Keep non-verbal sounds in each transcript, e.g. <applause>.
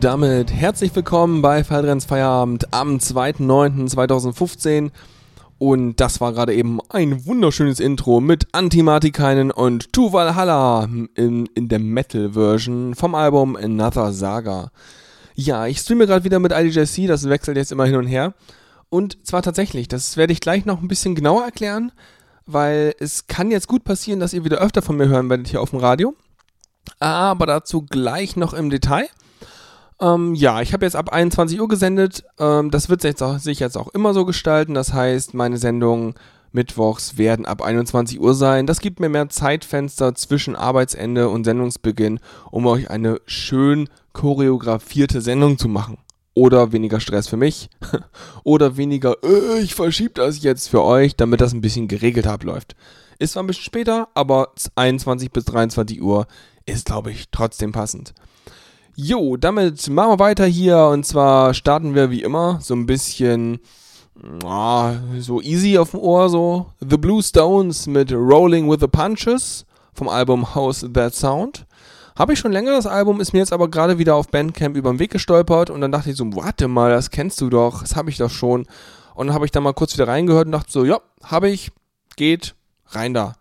Damit herzlich willkommen bei Fallrenns Feierabend am 2.9.2015. Und das war gerade eben ein wunderschönes Intro mit Antimatikainen und Tuval Halla in, in der Metal-Version vom Album Another Saga. Ja, ich streame gerade wieder mit IDJC, das wechselt jetzt immer hin und her. Und zwar tatsächlich, das werde ich gleich noch ein bisschen genauer erklären, weil es kann jetzt gut passieren, dass ihr wieder öfter von mir hören werdet hier auf dem Radio. Aber dazu gleich noch im Detail. Ähm, ja, ich habe jetzt ab 21 Uhr gesendet. Ähm, das wird sich jetzt, auch, sich jetzt auch immer so gestalten. Das heißt, meine Sendungen mittwochs werden ab 21 Uhr sein. Das gibt mir mehr Zeitfenster zwischen Arbeitsende und Sendungsbeginn, um euch eine schön choreografierte Sendung zu machen. Oder weniger Stress für mich. <laughs> Oder weniger, äh, ich verschiebe das jetzt für euch, damit das ein bisschen geregelt abläuft. Ist zwar ein bisschen später, aber 21 bis 23 Uhr ist, glaube ich, trotzdem passend. Jo, damit machen wir weiter hier und zwar starten wir wie immer so ein bisschen ah, so easy auf dem Ohr so The Blue Stones mit Rolling with the Punches vom Album How's That Sound. Habe ich schon länger das Album, ist mir jetzt aber gerade wieder auf Bandcamp über den Weg gestolpert und dann dachte ich so, warte mal, das kennst du doch, das habe ich doch schon. Und dann habe ich da mal kurz wieder reingehört und dachte so, ja, habe ich, geht, rein da.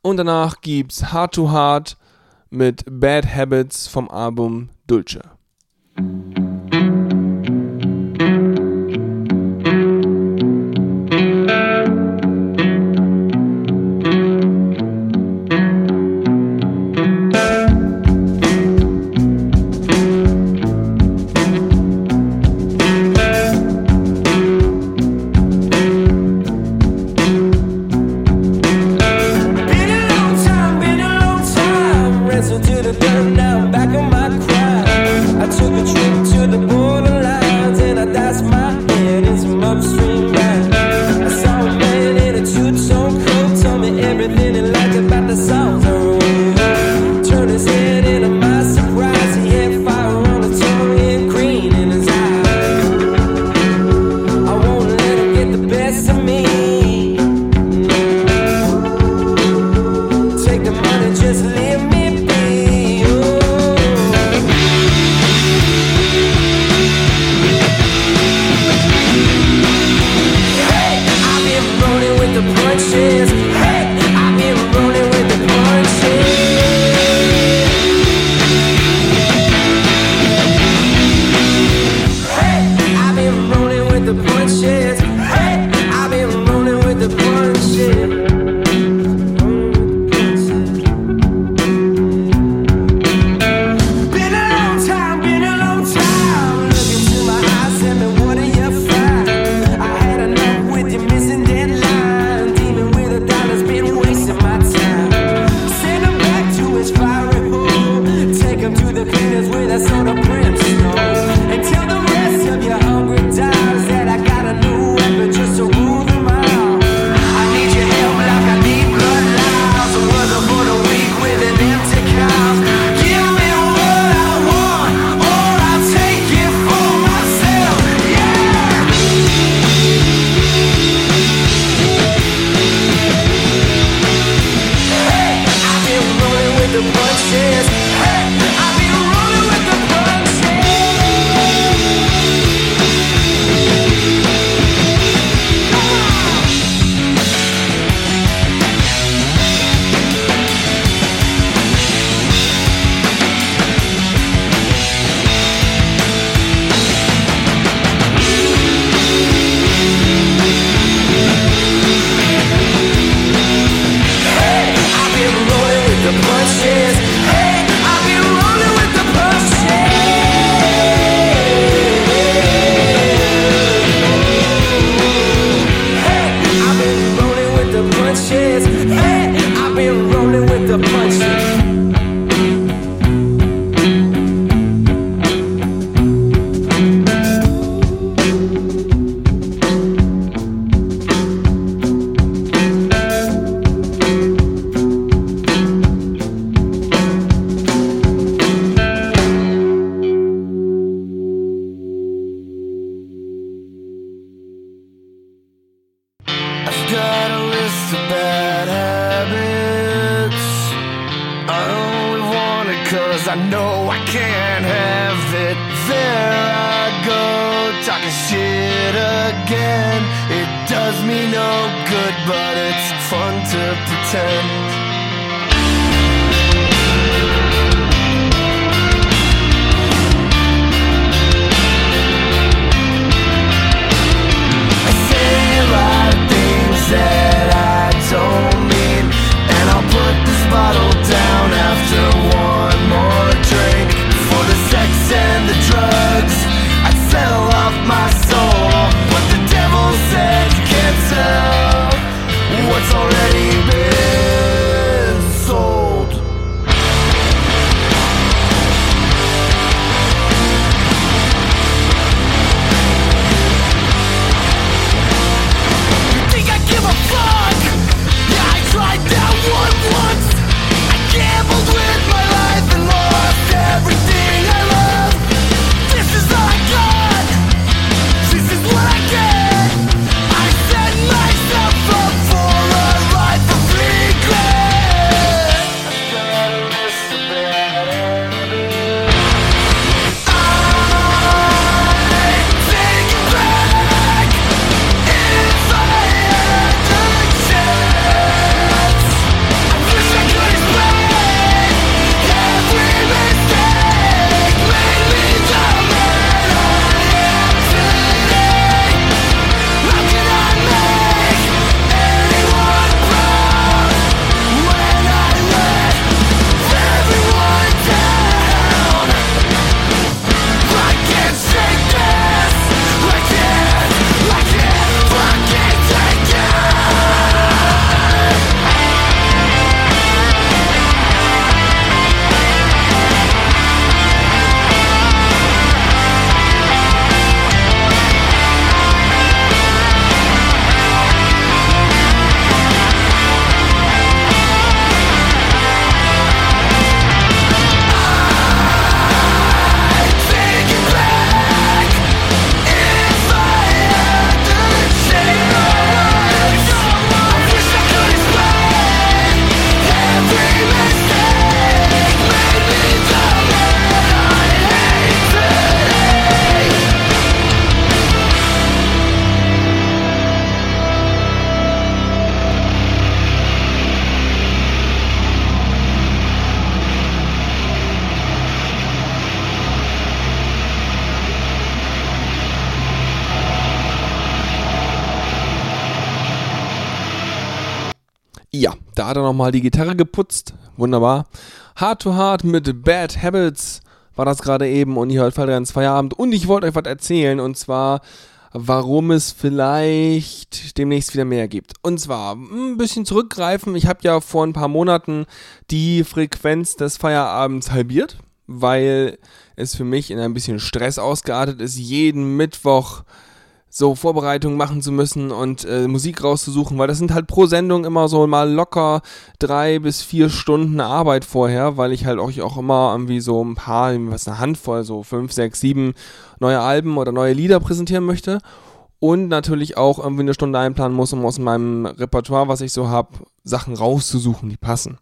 Und danach gibt's Hard to Hard mit Bad Habits vom Album Dulce. Nochmal die Gitarre geputzt. Wunderbar. Hard to Hard mit Bad Habits war das gerade eben und ihr hört Fallreins Feierabend. Und ich wollte euch was erzählen und zwar, warum es vielleicht demnächst wieder mehr gibt. Und zwar ein bisschen zurückgreifen. Ich habe ja vor ein paar Monaten die Frequenz des Feierabends halbiert, weil es für mich in ein bisschen Stress ausgeartet ist, jeden Mittwoch so Vorbereitungen machen zu müssen und äh, Musik rauszusuchen, weil das sind halt pro Sendung immer so mal locker drei bis vier Stunden Arbeit vorher, weil ich halt euch auch immer irgendwie so ein paar, was eine Handvoll, so fünf, sechs, sieben neue Alben oder neue Lieder präsentieren möchte und natürlich auch irgendwie eine Stunde einplanen muss, um aus meinem Repertoire, was ich so habe, Sachen rauszusuchen, die passen.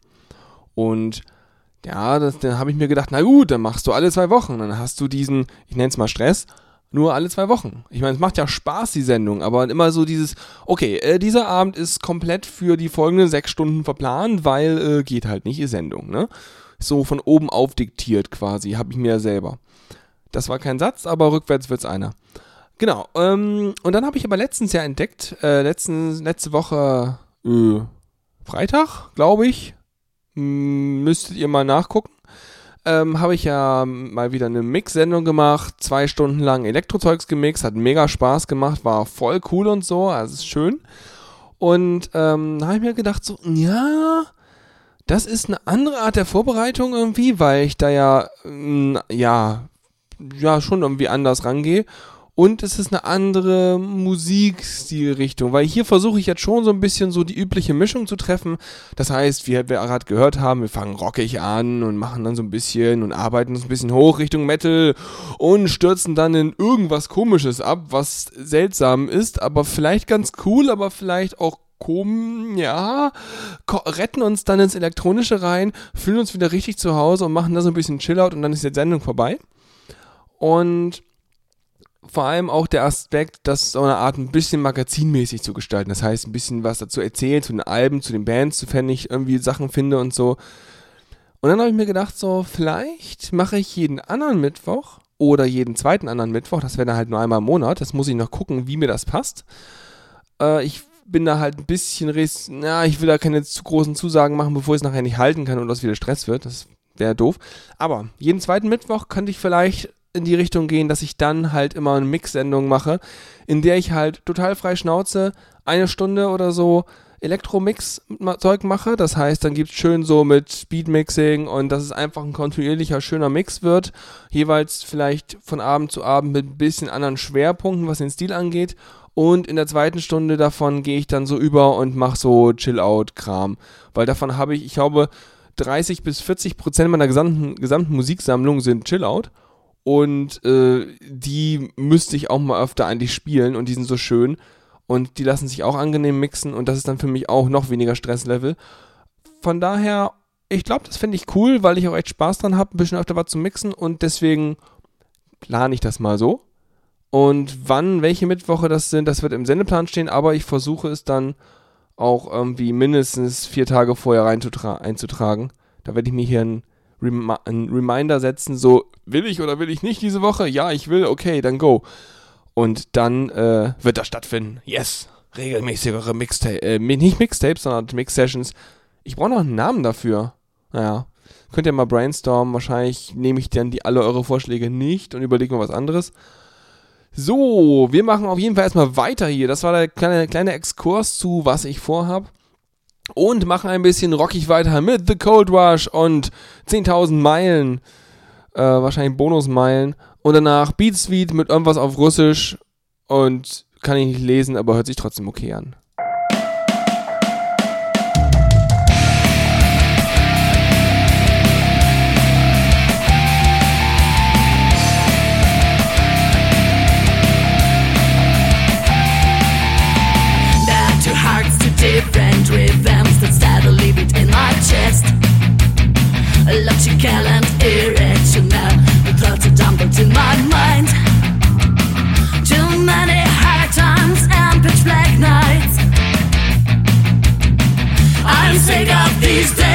Und ja, das, dann habe ich mir gedacht, na gut, dann machst du alle zwei Wochen, dann hast du diesen, ich nenne es mal Stress, nur alle zwei Wochen. Ich meine, es macht ja Spaß, die Sendung, aber immer so dieses, okay, äh, dieser Abend ist komplett für die folgenden sechs Stunden verplant, weil äh, geht halt nicht, die Sendung, ne? So von oben auf diktiert quasi, habe ich mir ja selber. Das war kein Satz, aber rückwärts wird's einer. Genau, ähm, und dann habe ich aber letztens ja entdeckt, äh, letzten, letzte Woche, äh, Freitag, glaube ich, müsstet ihr mal nachgucken, ähm, habe ich ja mal wieder eine Mix-Sendung gemacht, zwei Stunden lang Elektrozeugs gemixt, hat mega Spaß gemacht, war voll cool und so, also ist schön. Und ähm, da habe ich mir gedacht, so, ja, das ist eine andere Art der Vorbereitung irgendwie, weil ich da ja, ja, ja, schon irgendwie anders rangehe. Und es ist eine andere Musikstilrichtung, weil hier versuche ich jetzt schon so ein bisschen so die übliche Mischung zu treffen. Das heißt, wie wir gerade gehört haben, wir fangen rockig an und machen dann so ein bisschen und arbeiten uns ein bisschen hoch Richtung Metal und stürzen dann in irgendwas Komisches ab, was seltsam ist, aber vielleicht ganz cool, aber vielleicht auch kom, ja, retten uns dann ins Elektronische rein, fühlen uns wieder richtig zu Hause und machen da so ein bisschen Chillout und dann ist die Sendung vorbei. Und vor allem auch der Aspekt, das so eine Art ein bisschen magazinmäßig zu gestalten. Das heißt, ein bisschen was dazu erzählen, zu den Alben, zu den Bands, wenn ich irgendwie Sachen finde und so. Und dann habe ich mir gedacht, so, vielleicht mache ich jeden anderen Mittwoch oder jeden zweiten anderen Mittwoch, das wäre dann halt nur einmal im Monat, das muss ich noch gucken, wie mir das passt. Äh, ich bin da halt ein bisschen, na, ich will da keine zu großen Zusagen machen, bevor ich es nachher nicht halten kann und das wieder Stress wird. Das wäre doof. Aber jeden zweiten Mittwoch könnte ich vielleicht in die Richtung gehen, dass ich dann halt immer eine Mix-Sendung mache, in der ich halt total frei Schnauze eine Stunde oder so Elektromix-Zeug mache. Das heißt, dann gibt's schön so mit Speedmixing und dass es einfach ein kontinuierlicher, schöner Mix wird. Jeweils vielleicht von Abend zu Abend mit ein bisschen anderen Schwerpunkten, was den Stil angeht. Und in der zweiten Stunde davon gehe ich dann so über und mache so Chill-Out-Kram. Weil davon habe ich, ich glaube, 30 bis 40 Prozent meiner gesamten, gesamten Musiksammlung sind Chill-Out. Und äh, die müsste ich auch mal öfter eigentlich spielen und die sind so schön. Und die lassen sich auch angenehm mixen und das ist dann für mich auch noch weniger Stresslevel. Von daher, ich glaube, das finde ich cool, weil ich auch echt Spaß dran habe, ein bisschen öfter was zu mixen und deswegen plane ich das mal so. Und wann, welche Mittwoche das sind, das wird im Sendeplan stehen, aber ich versuche es dann auch irgendwie mindestens vier Tage vorher einzutragen. Da werde ich mir hier ein Rem einen Reminder setzen, so will ich oder will ich nicht diese Woche? Ja, ich will, okay, dann go. Und dann äh, wird das stattfinden. Yes, regelmäßigere Mixtape, äh, nicht Mixtapes, sondern Mix-Sessions. Ich brauche noch einen Namen dafür. Naja, könnt ihr mal brainstormen. Wahrscheinlich nehme ich dann die alle eure Vorschläge nicht und überlege mir was anderes. So, wir machen auf jeden Fall erstmal weiter hier. Das war der kleine, kleine Exkurs zu, was ich vorhab und machen ein bisschen rockig weiter mit The Cold Rush und 10.000 Meilen, äh, wahrscheinlich Bonusmeilen und danach Beat Sweet mit irgendwas auf Russisch und kann ich nicht lesen, aber hört sich trotzdem okay an. Logical and irrational, the thoughts are jumbled in my mind. Too many hard times and pitch black nights. I'm sick of these days,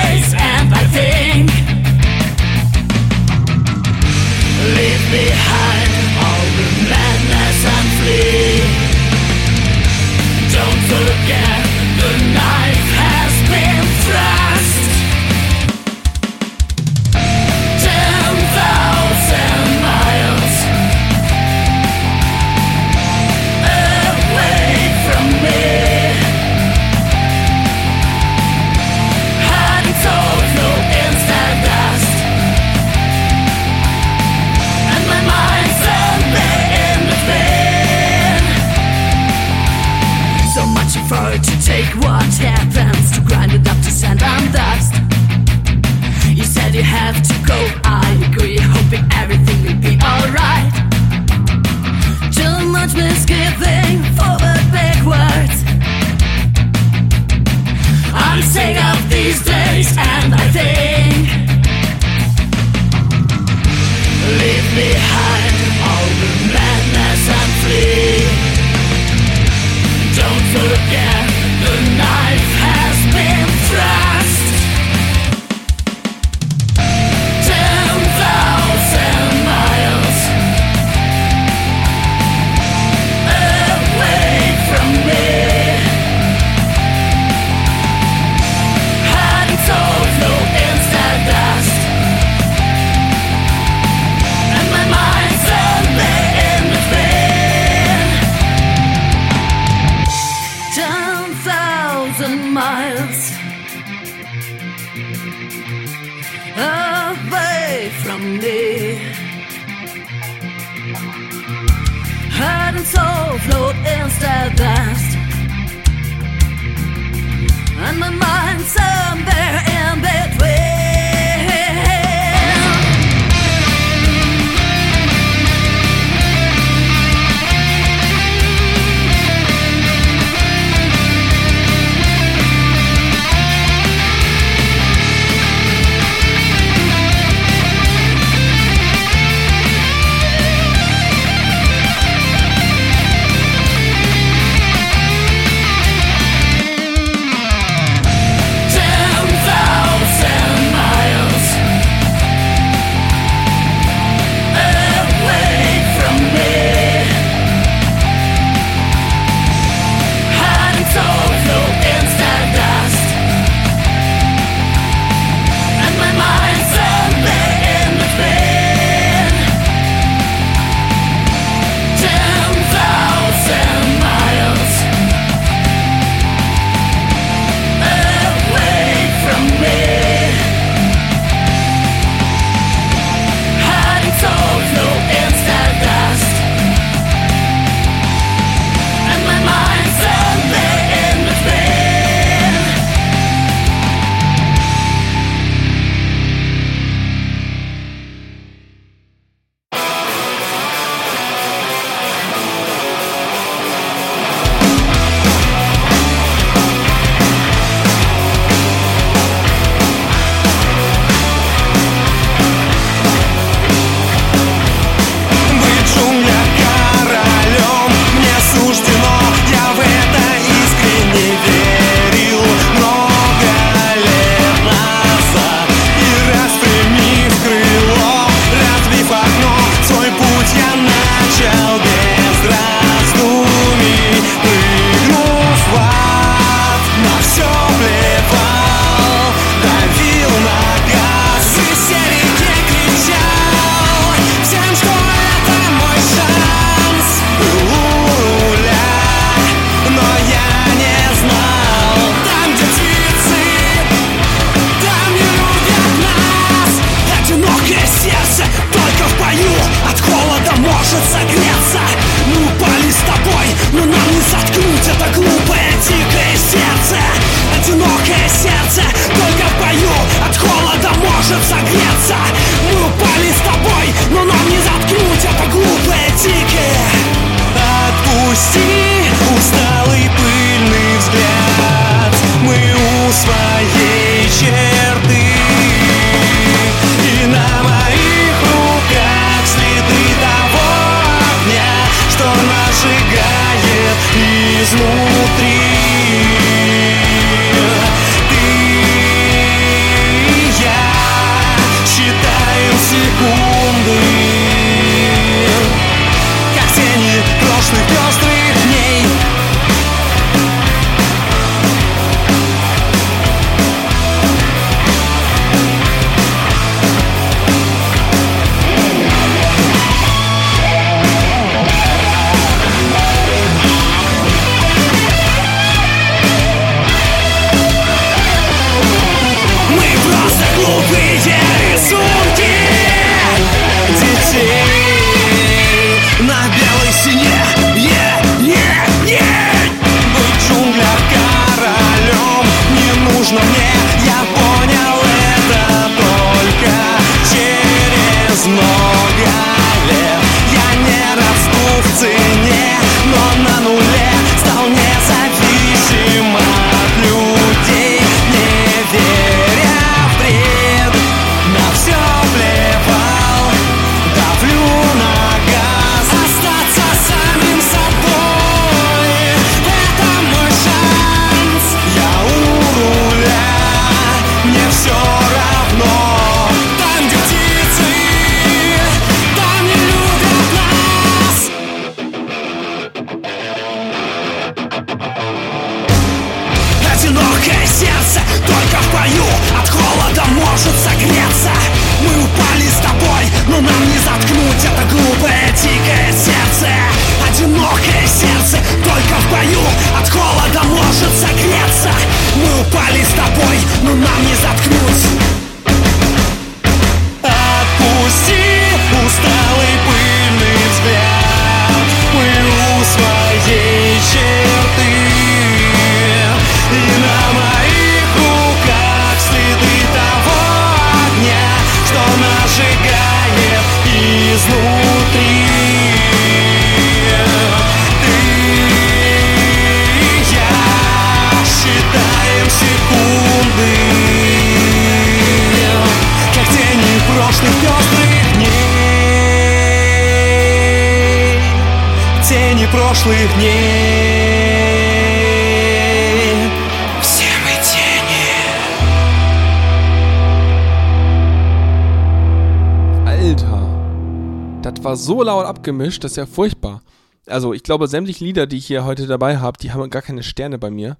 Das war so laut abgemischt, das ist ja furchtbar. Also, ich glaube, sämtliche Lieder, die ich hier heute dabei habe, die haben gar keine Sterne bei mir.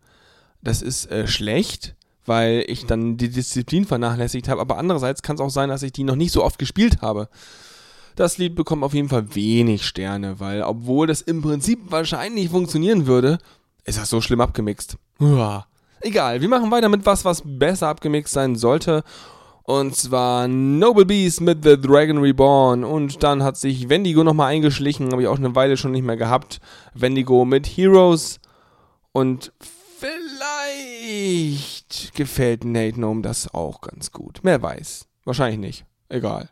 Das ist äh, schlecht, weil ich dann die Disziplin vernachlässigt habe. Aber andererseits kann es auch sein, dass ich die noch nicht so oft gespielt habe. Das Lied bekommt auf jeden Fall wenig Sterne, weil obwohl das im Prinzip wahrscheinlich funktionieren würde, ist das so schlimm abgemixt. Uah. Egal, wir machen weiter mit was, was besser abgemixt sein sollte. Und zwar Noble Beast mit The Dragon Reborn. Und dann hat sich Wendigo nochmal eingeschlichen. Habe ich auch eine Weile schon nicht mehr gehabt. Wendigo mit Heroes. Und vielleicht gefällt Nate Gnome das auch ganz gut. Wer weiß. Wahrscheinlich nicht. Egal.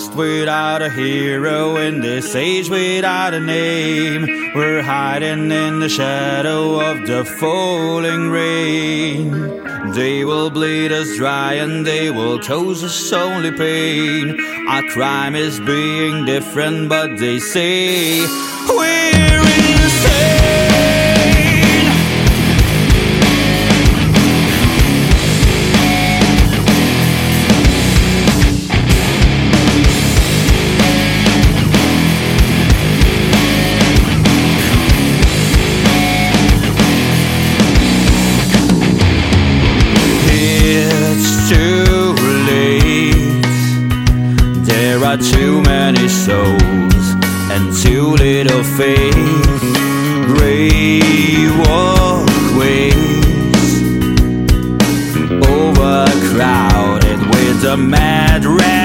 Lost without a hero in this age without a name. We're hiding in the shadow of the falling rain. They will bleed us dry and they will cause us only pain. Our crime is being different, but they say a mad rat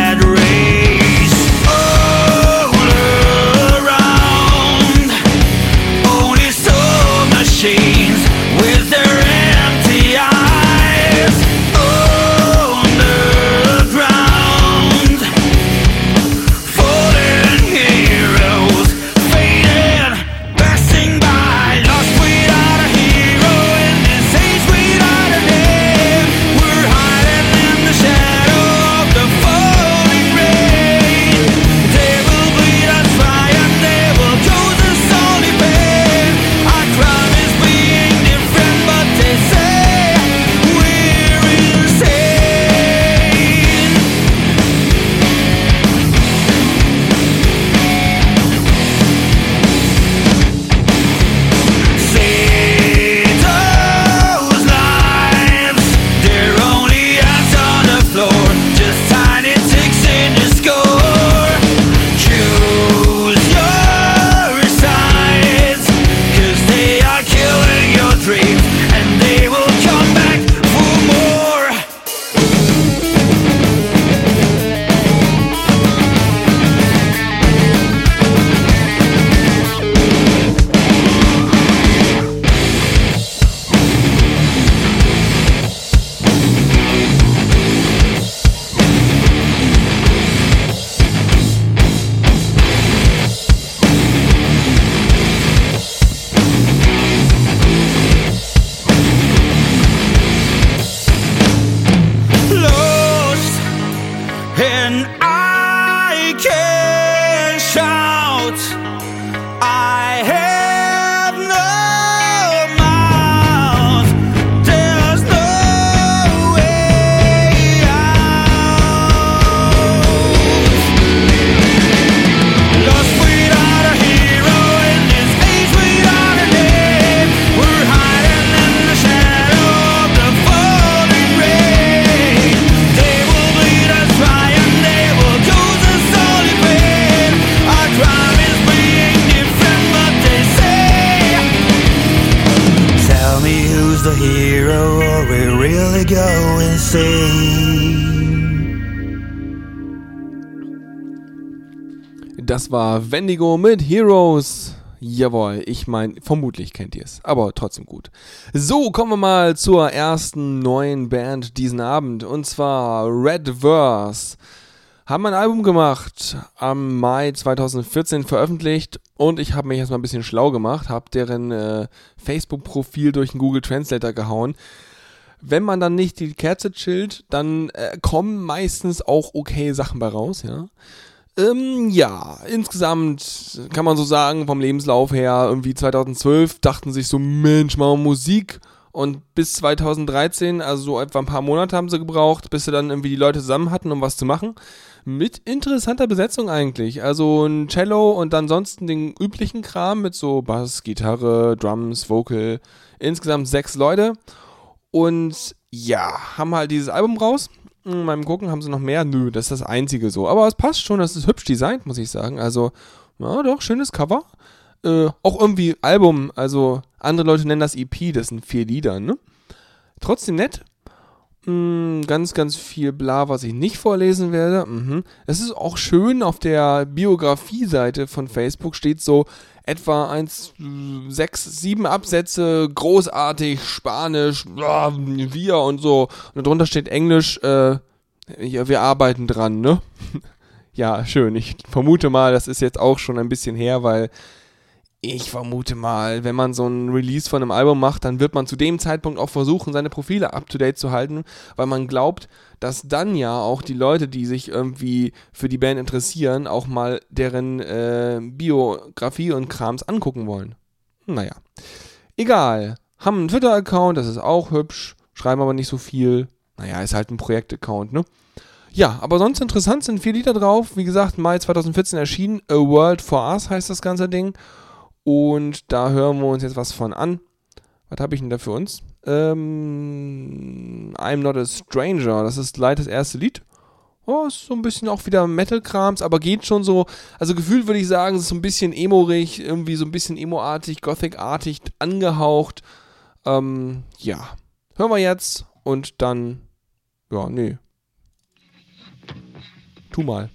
Wendigo mit Heroes. Jawohl, ich meine, vermutlich kennt ihr es, aber trotzdem gut. So, kommen wir mal zur ersten neuen Band diesen Abend und zwar Red Verse. Haben ein Album gemacht, am Mai 2014 veröffentlicht und ich habe mich erstmal ein bisschen schlau gemacht, habe deren äh, Facebook-Profil durch den Google Translator gehauen. Wenn man dann nicht die Kerze chillt, dann äh, kommen meistens auch okay Sachen bei raus, ja. Ähm, ja, insgesamt kann man so sagen, vom Lebenslauf her, irgendwie 2012 dachten sich so, Mensch, wir Musik. Und bis 2013, also so etwa ein paar Monate haben sie gebraucht, bis sie dann irgendwie die Leute zusammen hatten, um was zu machen. Mit interessanter Besetzung eigentlich. Also ein Cello und ansonsten den üblichen Kram mit so Bass, Gitarre, Drums, Vocal. Insgesamt sechs Leute. Und ja, haben halt dieses Album raus. Beim Gucken haben sie noch mehr. Nö, das ist das einzige so. Aber es passt schon, das ist hübsch designt, muss ich sagen. Also, ja, doch, schönes Cover. Äh, auch irgendwie Album, also andere Leute nennen das EP, das sind vier Lieder, ne? Trotzdem nett. Mm, ganz, ganz viel bla, was ich nicht vorlesen werde. Mhm. Es ist auch schön, auf der Biografie-Seite von Facebook steht so etwa 1, 6, 7 Absätze, großartig, Spanisch, wir und so. Und darunter steht Englisch, äh, wir arbeiten dran, ne? <laughs> Ja, schön. Ich vermute mal, das ist jetzt auch schon ein bisschen her, weil ich vermute mal, wenn man so ein Release von einem Album macht, dann wird man zu dem Zeitpunkt auch versuchen, seine Profile up-to-date zu halten, weil man glaubt, dass dann ja auch die Leute, die sich irgendwie für die Band interessieren, auch mal deren äh, Biografie und Krams angucken wollen. Naja. Egal. Haben einen Twitter-Account, das ist auch hübsch, schreiben aber nicht so viel. Naja, ist halt ein Projekt-Account, ne? Ja, aber sonst interessant sind vier Lieder drauf. Wie gesagt, Mai 2014 erschienen. A World for Us heißt das ganze Ding. Und da hören wir uns jetzt was von an. Was habe ich denn da für uns? Ähm, I'm Not a Stranger. Das ist leider das erste Lied. Oh, ist so ein bisschen auch wieder Metal-Krams, aber geht schon so. Also gefühlt würde ich sagen, es ist so ein bisschen emorig, irgendwie so ein bisschen emo-artig, Gothic-artig angehaucht. Ähm, ja. Hören wir jetzt und dann. Ja, nee. Tu mal.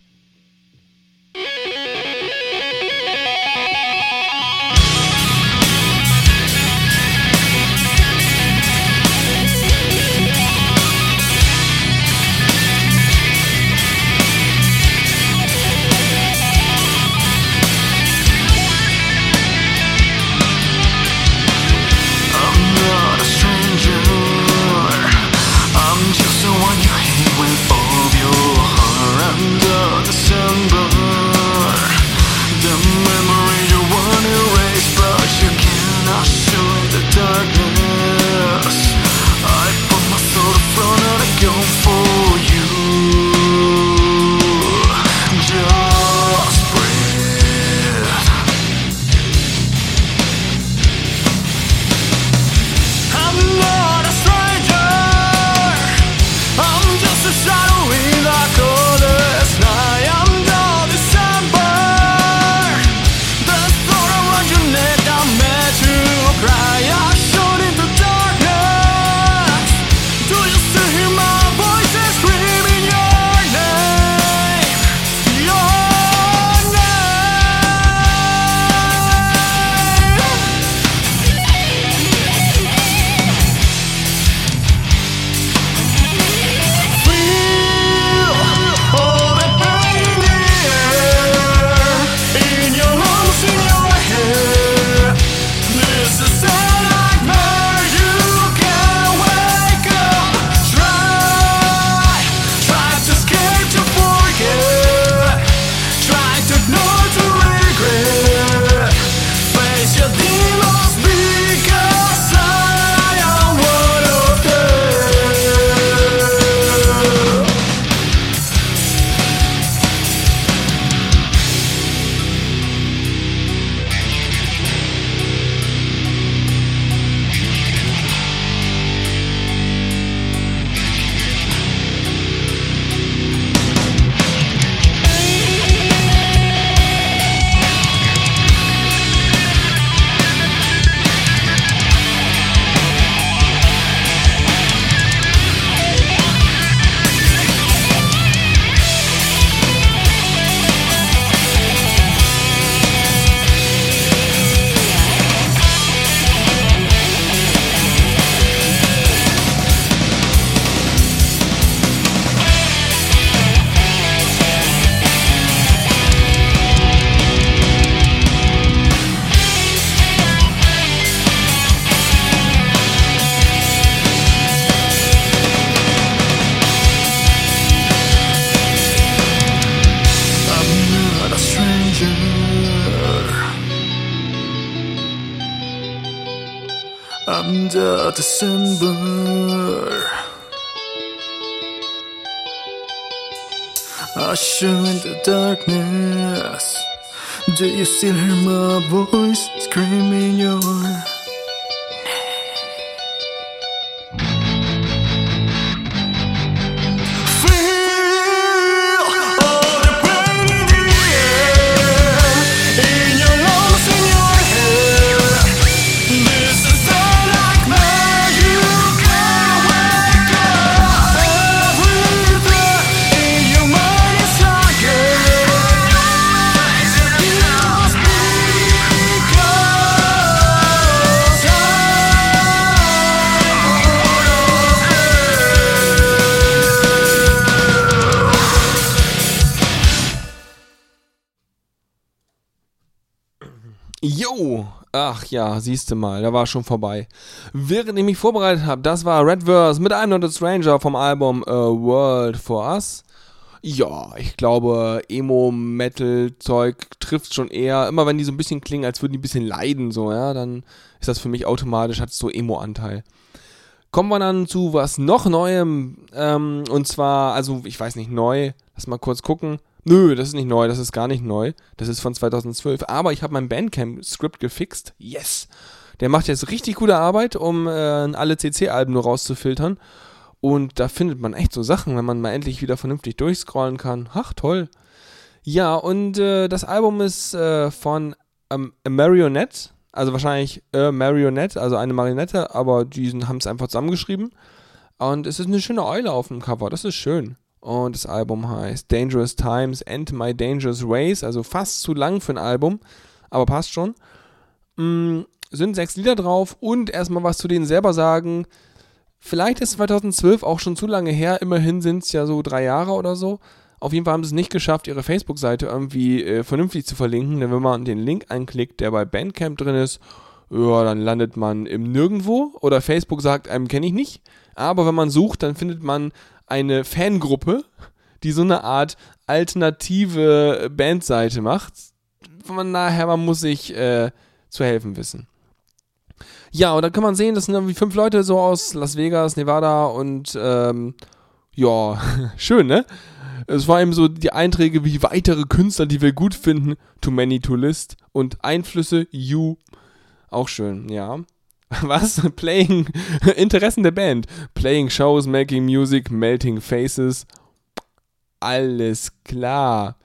Darkness. Do you still hear my voice screaming your ja, siehste mal, da war schon vorbei. Während ich mich vorbereitet habe, das war Redverse mit I'm Not Stranger vom Album A World for Us. Ja, ich glaube, Emo-Metal-Zeug trifft schon eher, immer wenn die so ein bisschen klingen, als würden die ein bisschen leiden, so, ja, dann ist das für mich automatisch, hat so Emo-Anteil. Kommen wir dann zu was noch Neuem, ähm, und zwar, also ich weiß nicht, neu, lass mal kurz gucken. Nö, das ist nicht neu, das ist gar nicht neu. Das ist von 2012. Aber ich habe mein Bandcamp-Skript gefixt. Yes! Der macht jetzt richtig gute Arbeit, um äh, alle CC-Alben nur rauszufiltern. Und da findet man echt so Sachen, wenn man mal endlich wieder vernünftig durchscrollen kann. Ach, toll. Ja, und äh, das Album ist äh, von ähm, A Marionette. Also wahrscheinlich A Marionette, also eine Marionette, aber die haben es einfach zusammengeschrieben. Und es ist eine schöne Eule auf dem Cover, das ist schön. Und das Album heißt Dangerous Times and My Dangerous Ways, also fast zu lang für ein Album, aber passt schon. Mm, sind sechs Lieder drauf und erstmal was zu denen selber sagen. Vielleicht ist 2012 auch schon zu lange her, immerhin sind es ja so drei Jahre oder so. Auf jeden Fall haben sie es nicht geschafft, ihre Facebook-Seite irgendwie äh, vernünftig zu verlinken, denn wenn man den Link anklickt, der bei Bandcamp drin ist, ja, dann landet man im Nirgendwo oder Facebook sagt einem kenne ich nicht. Aber wenn man sucht, dann findet man eine Fangruppe, die so eine Art alternative Bandseite macht. Von daher, man muss sich äh, zu helfen wissen. Ja, und da kann man sehen, das sind irgendwie fünf Leute so aus Las Vegas, Nevada und ähm, ja, <laughs> schön, ne? Es war eben so die Einträge wie weitere Künstler, die wir gut finden, Too Many to List und Einflüsse, You, auch schön, ja. <laughs> Was? Playing <laughs> Interessen der Band. Playing Shows, Making Music, Melting Faces. Alles klar.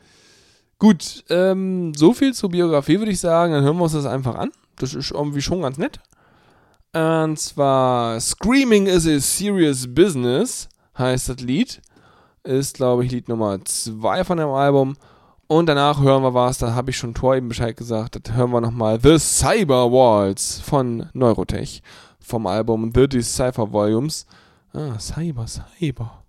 Gut, ähm, so viel zur Biografie würde ich sagen. Dann hören wir uns das einfach an. Das ist irgendwie schon ganz nett. Und zwar Screaming is a Serious Business heißt das Lied. Ist, glaube ich, Lied Nummer 2 von dem Album. Und danach hören wir was, da habe ich schon Tor eben Bescheid gesagt, das hören wir nochmal The Cyber Walls von Neurotech vom Album The Decipher Volumes. Ah, Cyber, Cyber.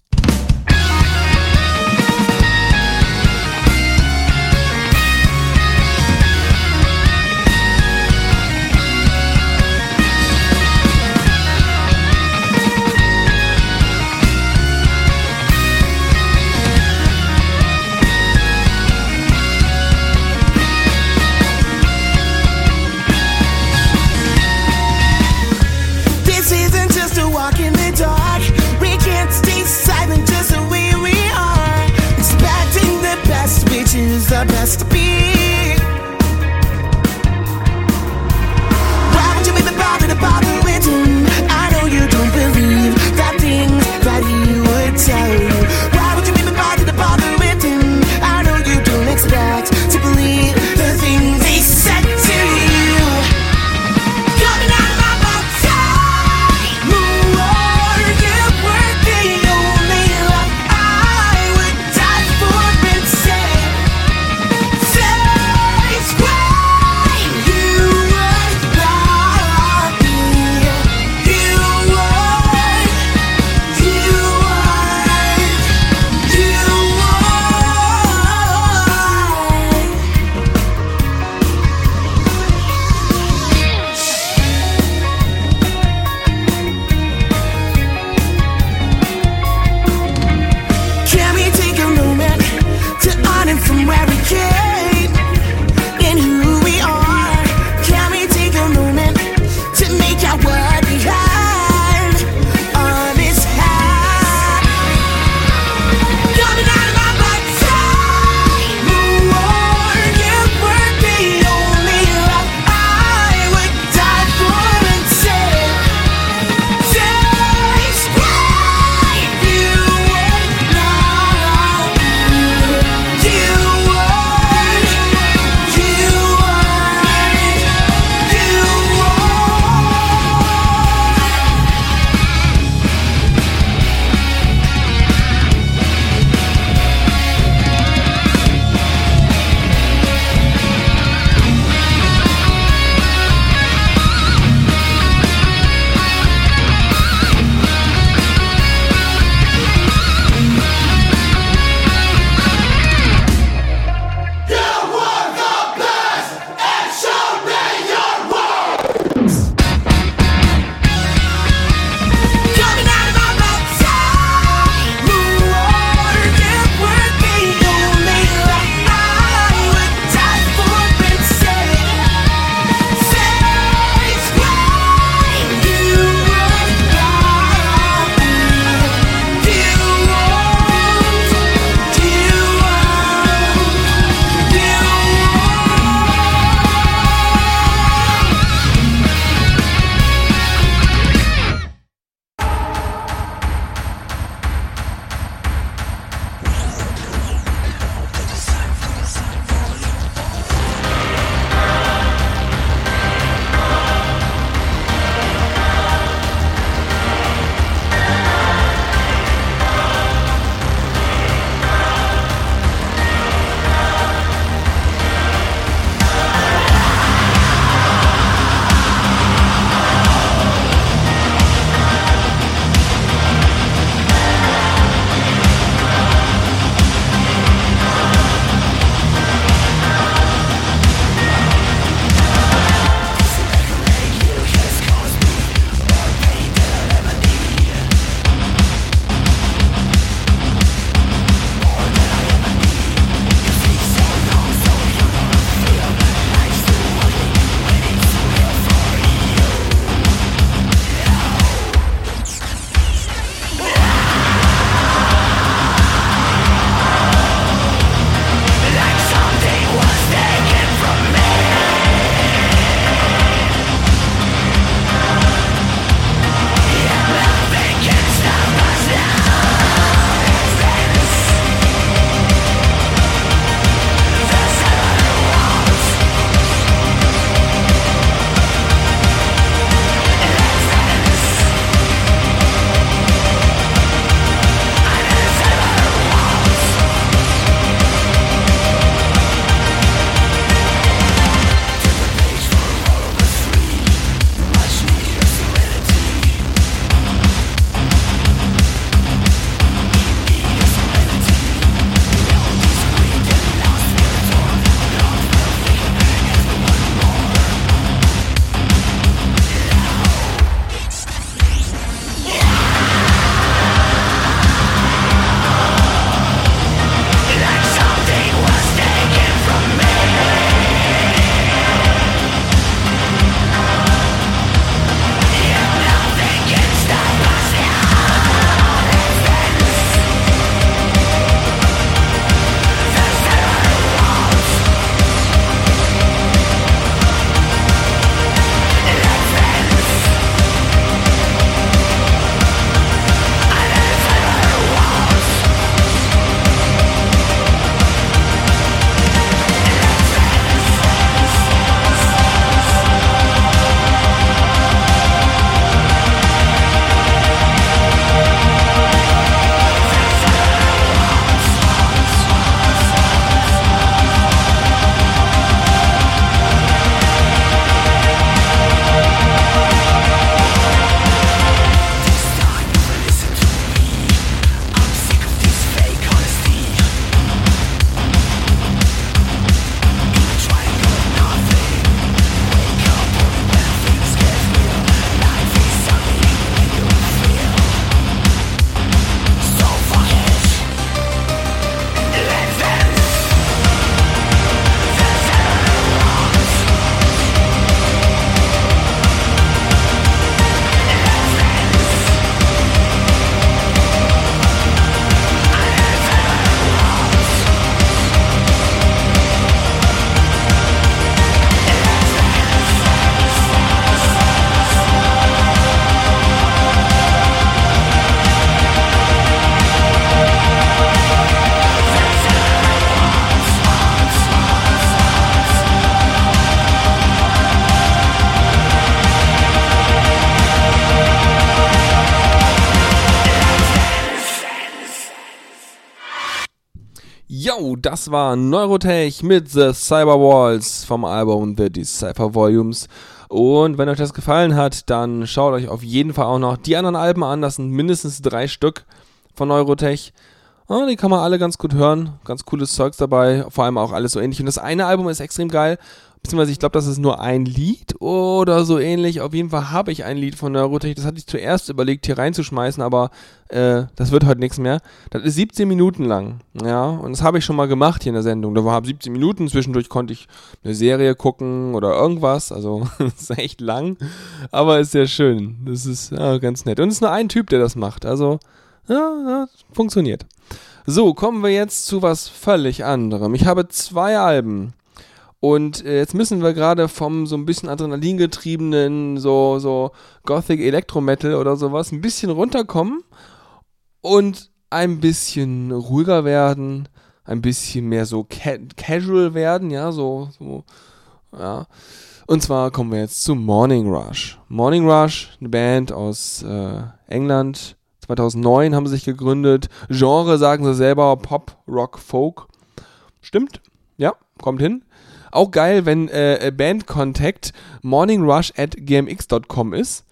Das war Neurotech mit The Cyberwalls vom Album The Decipher Volumes. Und wenn euch das gefallen hat, dann schaut euch auf jeden Fall auch noch die anderen Alben an. Das sind mindestens drei Stück von Neurotech. Ah, die kann man alle ganz gut hören. Ganz cooles Zeugs dabei. Vor allem auch alles so ähnlich. Und das eine Album ist extrem geil. Beziehungsweise ich glaube, das ist nur ein Lied oder so ähnlich. Auf jeden Fall habe ich ein Lied von Neurotech. Das hatte ich zuerst überlegt, hier reinzuschmeißen, aber äh, das wird heute nichts mehr. Das ist 17 Minuten lang. Ja, und das habe ich schon mal gemacht hier in der Sendung. Da war 17 Minuten. Zwischendurch konnte ich eine Serie gucken oder irgendwas. Also, <laughs> das ist echt lang. Aber ist sehr schön. Das ist ja, ganz nett. Und es ist nur ein Typ, der das macht. Also, ja, funktioniert. So, kommen wir jetzt zu was völlig anderem. Ich habe zwei Alben. Und äh, jetzt müssen wir gerade vom so ein bisschen adrenalingetriebenen, so, so Gothic Electro-Metal oder sowas ein bisschen runterkommen und ein bisschen ruhiger werden, ein bisschen mehr so ca casual werden, ja, so, so, ja. Und zwar kommen wir jetzt zu Morning Rush. Morning Rush, eine Band aus äh, England, 2009 haben sie sich gegründet. Genre sagen sie selber Pop, Rock, Folk. Stimmt, ja, kommt hin. Auch geil, wenn äh, Bandcontact morningrush at gmx.com ist.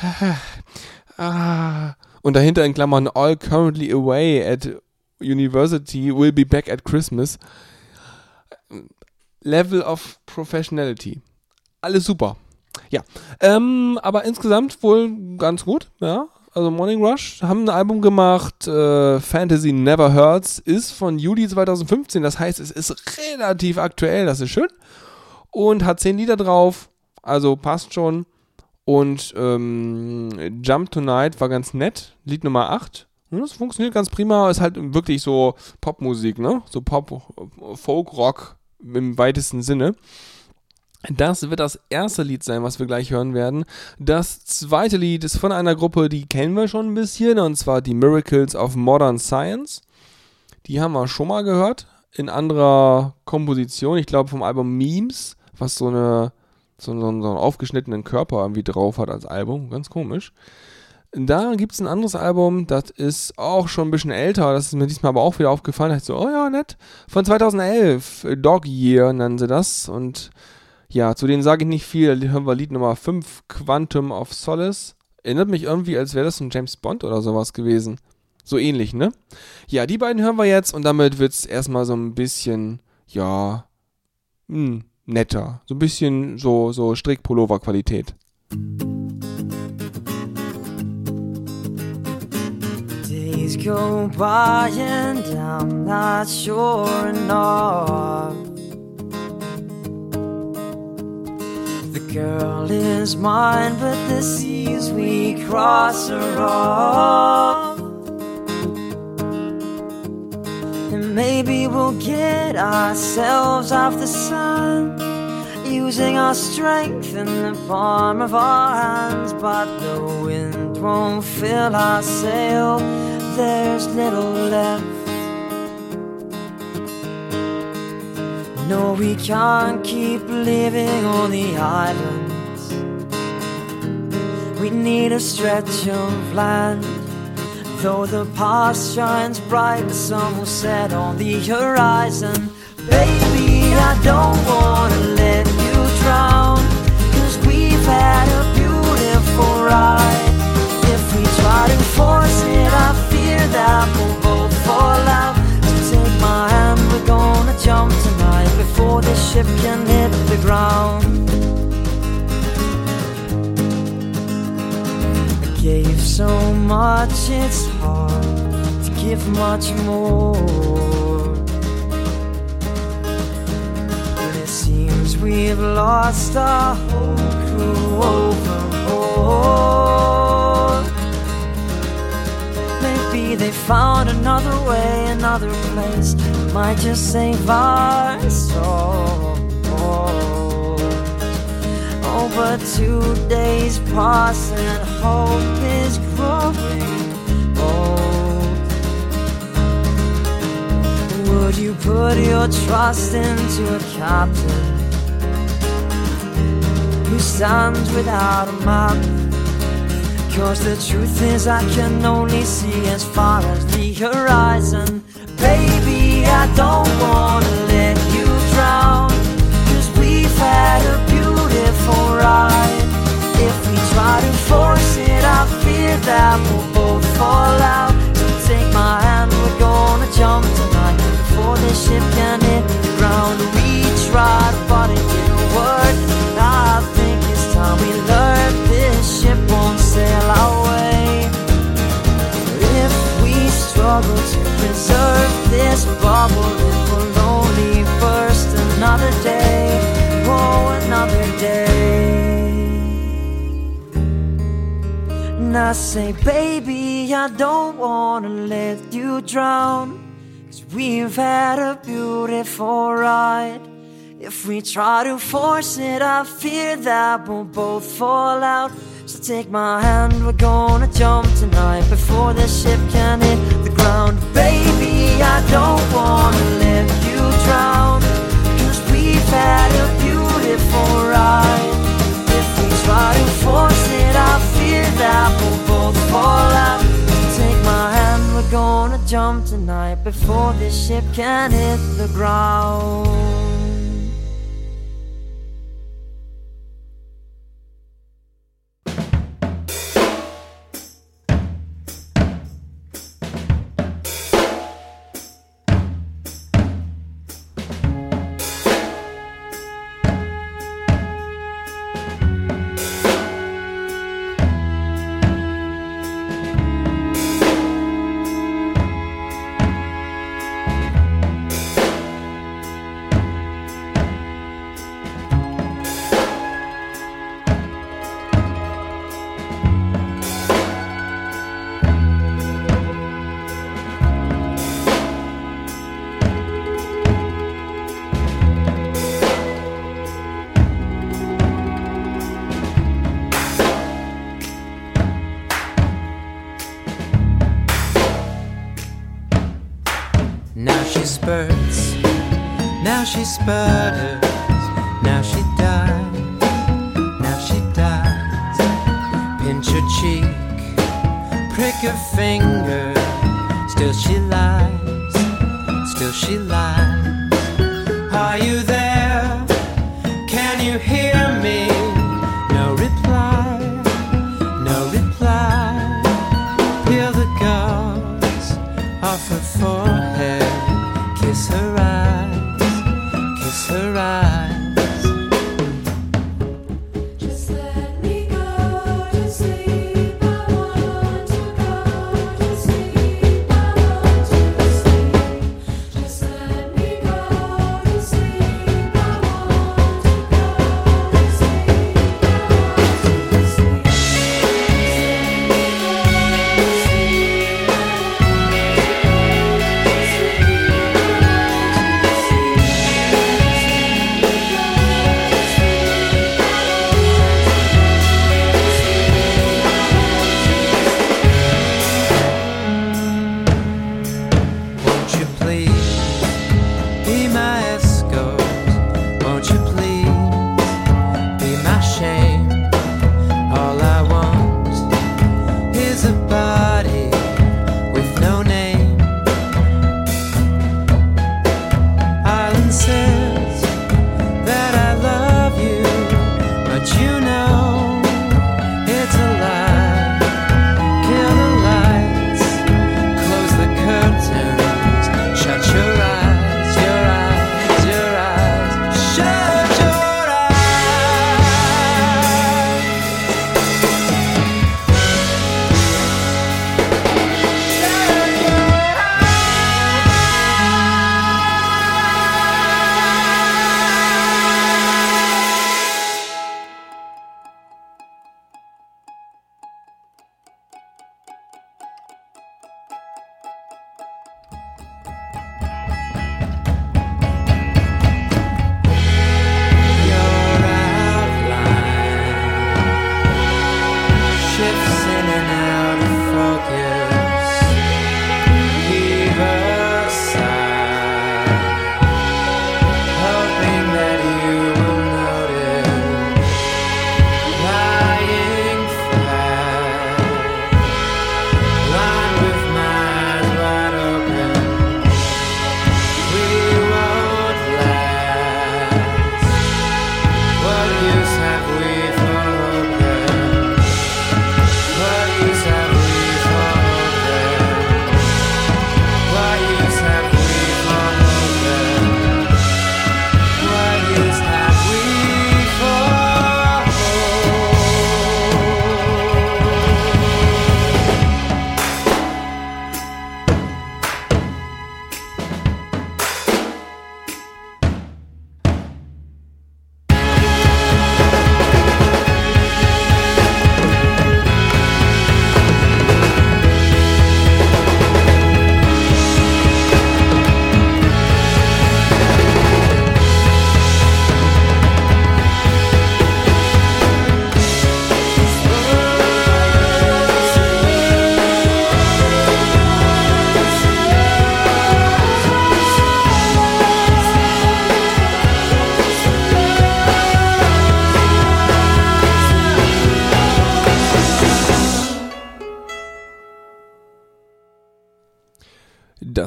<laughs> ah. Und dahinter in Klammern all currently away at university will be back at Christmas. Level of Professionality. Alles super. Ja. Ähm, aber insgesamt wohl ganz gut, ja. Also Morning Rush haben ein Album gemacht, äh, Fantasy Never Hurts, ist von Juli 2015, das heißt, es ist relativ aktuell, das ist schön. Und hat zehn Lieder drauf, also passt schon. Und ähm, Jump Tonight war ganz nett, Lied Nummer 8. Hm, Das funktioniert ganz prima, ist halt wirklich so Popmusik, ne? So Pop, Folk, Rock im weitesten Sinne. Das wird das erste Lied sein, was wir gleich hören werden. Das zweite Lied ist von einer Gruppe, die kennen wir schon ein bisschen, und zwar die Miracles of Modern Science. Die haben wir schon mal gehört, in anderer Komposition, ich glaube vom Album Memes, was so eine so, so, so einen aufgeschnittenen Körper irgendwie drauf hat als Album, ganz komisch. Da gibt es ein anderes Album, das ist auch schon ein bisschen älter, das ist mir diesmal aber auch wieder aufgefallen. Da ich so, oh ja, nett. Von 2011, Dog Year nennen sie das. Und ja, zu denen sage ich nicht viel. Da hören wir Lied Nummer 5, Quantum of Solace. Erinnert mich irgendwie, als wäre das ein James Bond oder sowas gewesen. So ähnlich, ne? Ja, die beiden hören wir jetzt und damit wird es erstmal so ein bisschen, ja, hm, netter. So ein bisschen so, so Strickpullover-Qualität. Days go by and I'm not sure enough. Girl is mine, but the seas we cross are off. And maybe we'll get ourselves off the sun using our strength in the palm of our hands, but the wind won't fill our sail. There's little left. No, we can't keep living on the islands. We need a stretch of land. Though the past shines bright, the sun will set on the horizon. Baby, I don't wanna let you drown. Cause we've had a beautiful ride. If we try to force it, I fear that gonna jump tonight before the ship can hit the ground. I gave so much, it's hard to give much more. And it seems we've lost our whole crew overboard. Found another way, another place might just save our soul. Oh, but two days pass and hope is growing old. Would you put your trust into a captain who stands without a map? Cause the truth is, I can only see as far as the horizon. Baby, I don't wanna let you drown. Cause we've had a beautiful ride. If we try to force it, I fear that we'll both fall out. So take my hand, we're gonna jump tonight before the ship can hit the ground. We tried, but it didn't work. I think it's time we learn this ship sail our way. If we struggle to preserve this bubble, it will only burst another day. Oh, another day. And I say, baby, I don't wanna let you drown. Cause we've had a beautiful ride. If we try to force it, I fear that we'll both fall out. Take my hand, we're gonna jump tonight before the ship can hit the ground. Baby, I don't wanna let you drown. Cause we've had a beautiful ride. If we try to force it, I fear that we'll both fall out. Take my hand, we're gonna jump tonight before this ship can hit the ground.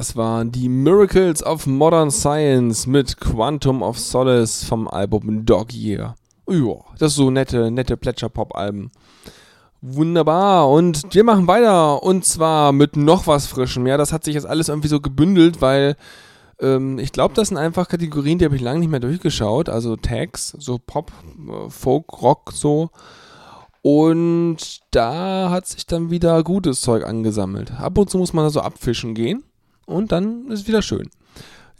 Das waren die Miracles of Modern Science mit Quantum of Solace vom Album Dog Year. Ja, das ist so nette, nette Plätscher-Pop-Alben. Wunderbar. Und wir machen weiter. Und zwar mit noch was Frischem. Ja, das hat sich jetzt alles irgendwie so gebündelt, weil ähm, ich glaube, das sind einfach Kategorien, die habe ich lange nicht mehr durchgeschaut. Also Tags, so Pop, äh, Folk, Rock, so. Und da hat sich dann wieder gutes Zeug angesammelt. Ab und zu muss man da so abfischen gehen. Und dann ist wieder schön.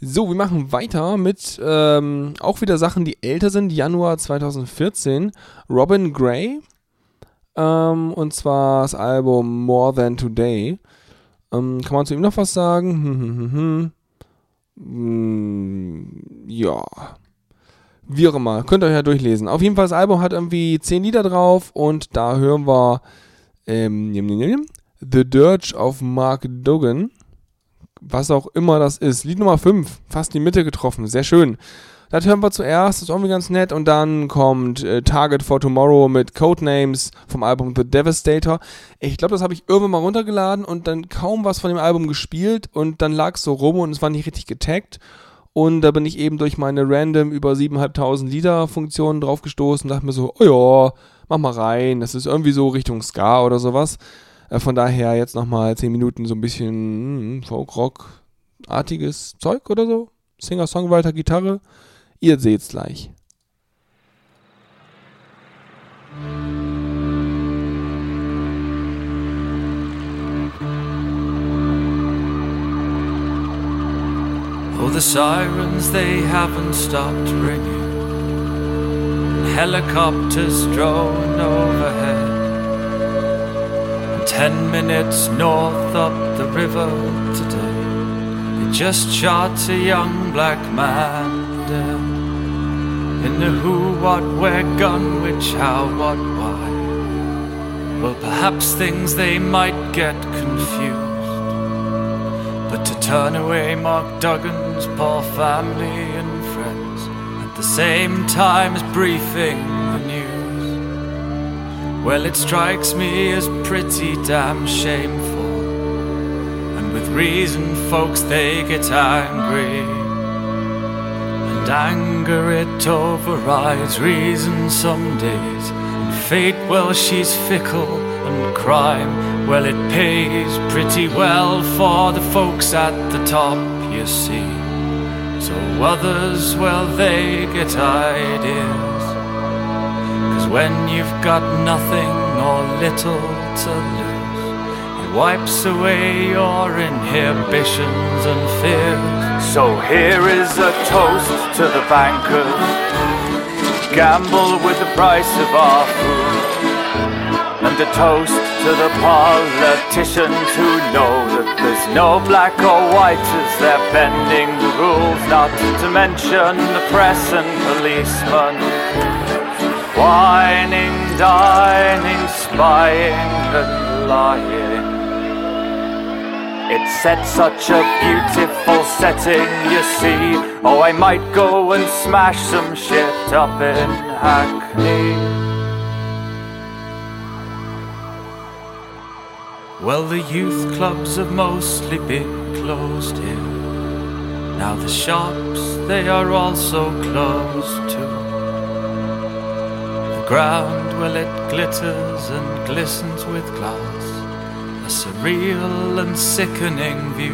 So, wir machen weiter mit ähm, auch wieder Sachen, die älter sind. Januar 2014. Robin Gray. Ähm, und zwar das Album More Than Today. Ähm, kann man zu ihm noch was sagen? Hm, hm, hm, hm. Hm, ja. Wie auch immer. Könnt ihr euch ja durchlesen. Auf jeden Fall, das Album hat irgendwie 10 Lieder drauf und da hören wir ähm, The Dirge of Mark Duggan. Was auch immer das ist. Lied Nummer 5. Fast die Mitte getroffen. Sehr schön. Das hören wir zuerst, das ist irgendwie ganz nett. Und dann kommt äh, Target for Tomorrow mit Codenames vom Album The Devastator. Ich glaube, das habe ich irgendwann mal runtergeladen und dann kaum was von dem Album gespielt und dann lag es so rum und es war nicht richtig getaggt. Und da bin ich eben durch meine random über 7.500 Lieder Funktionen draufgestoßen und dachte mir so, oh ja, mach mal rein. Das ist irgendwie so Richtung Ska oder sowas. Äh, von daher jetzt nochmal 10 Minuten so ein bisschen mm, Folk-Rock-artiges Zeug oder so. Singer, Songwriter, Gitarre. Ihr seht's gleich. Oh, the sirens, they haven't stopped ringing. Helicopters drone overhead. Ten minutes north up the river today, they just shot a young black man dead. In the who, what, where, gun, which, how, what, why. Well, perhaps things they might get confused. But to turn away Mark Duggan's poor family and friends at the same time as briefing well, it strikes me as pretty damn shameful. And with reason, folks, they get angry. And anger, it overrides reason some days. And fate, well, she's fickle. And crime, well, it pays pretty well for the folks at the top, you see. So others, well, they get ideas. When you've got nothing or little to lose, it wipes away your inhibitions and fears. So here is a toast to the bankers. Gamble with the price of our food. And a toast to the politicians who know that there's no black or white as they're bending the rules, not to mention the press and policemen. Whining, dining, spying, and lying. It set such a beautiful setting, you see. Oh, I might go and smash some shit up in Hackney. Well, the youth clubs have mostly been closed here. Now the shops, they are also closed too. Ground, well, it glitters and glistens with glass. A surreal and sickening view.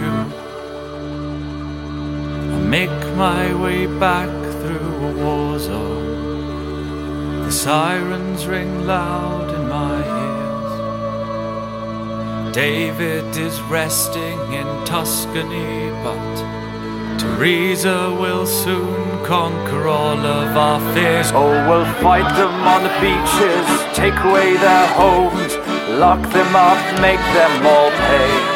I make my way back through a war zone. The sirens ring loud in my ears. David is resting in Tuscany, but Teresa will soon conquer all of our fears. Oh, we'll fight them on the beaches, take away their homes, lock them up, make them all pay.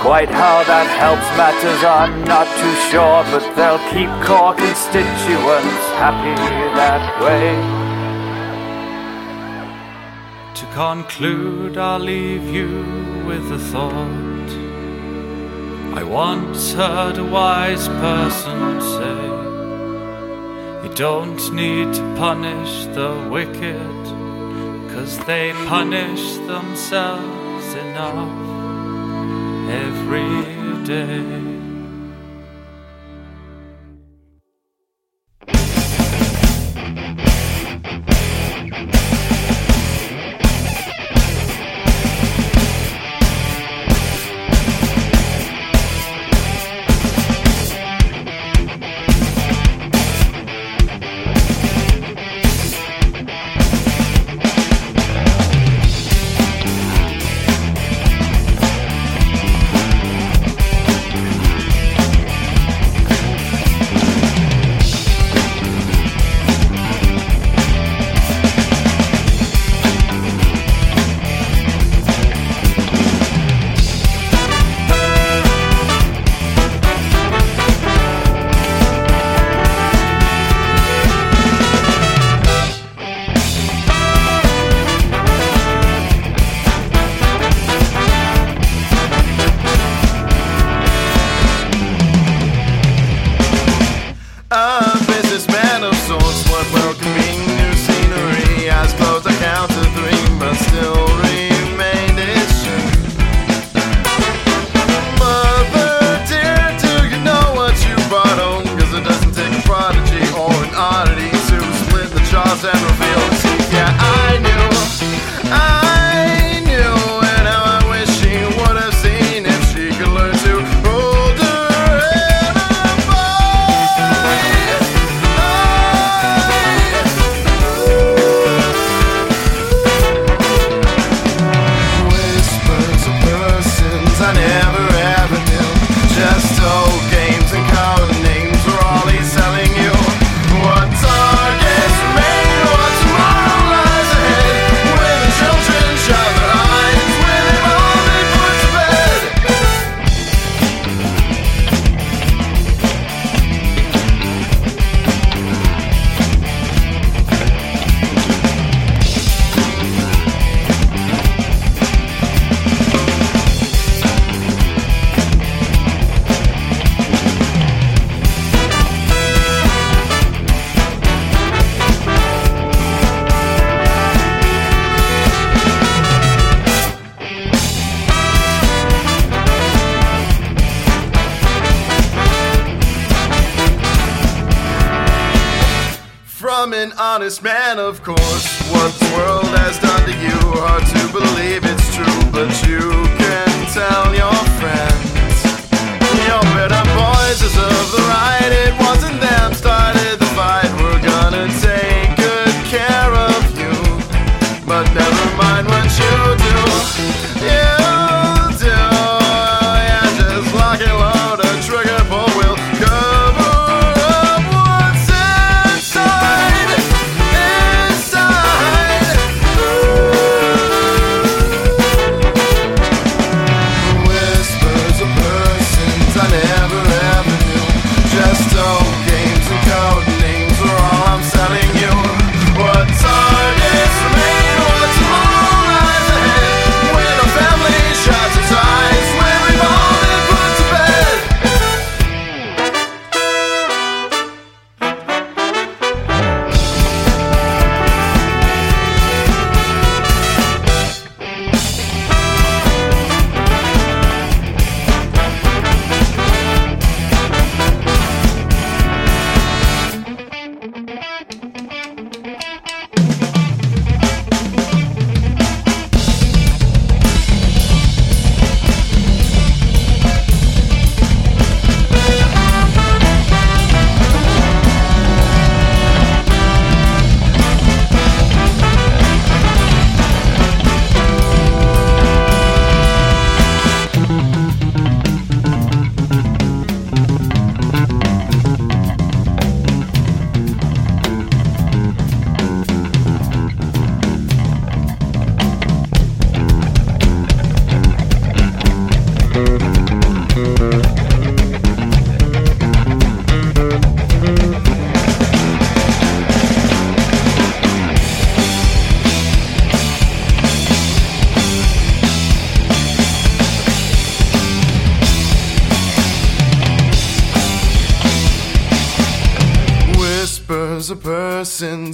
Quite how that helps matters, I'm not too sure, but they'll keep core constituents happy that way. To conclude, I'll leave you with a thought. I once heard a wise person say, You don't need to punish the wicked, cause they punish themselves enough every day.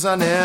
on him.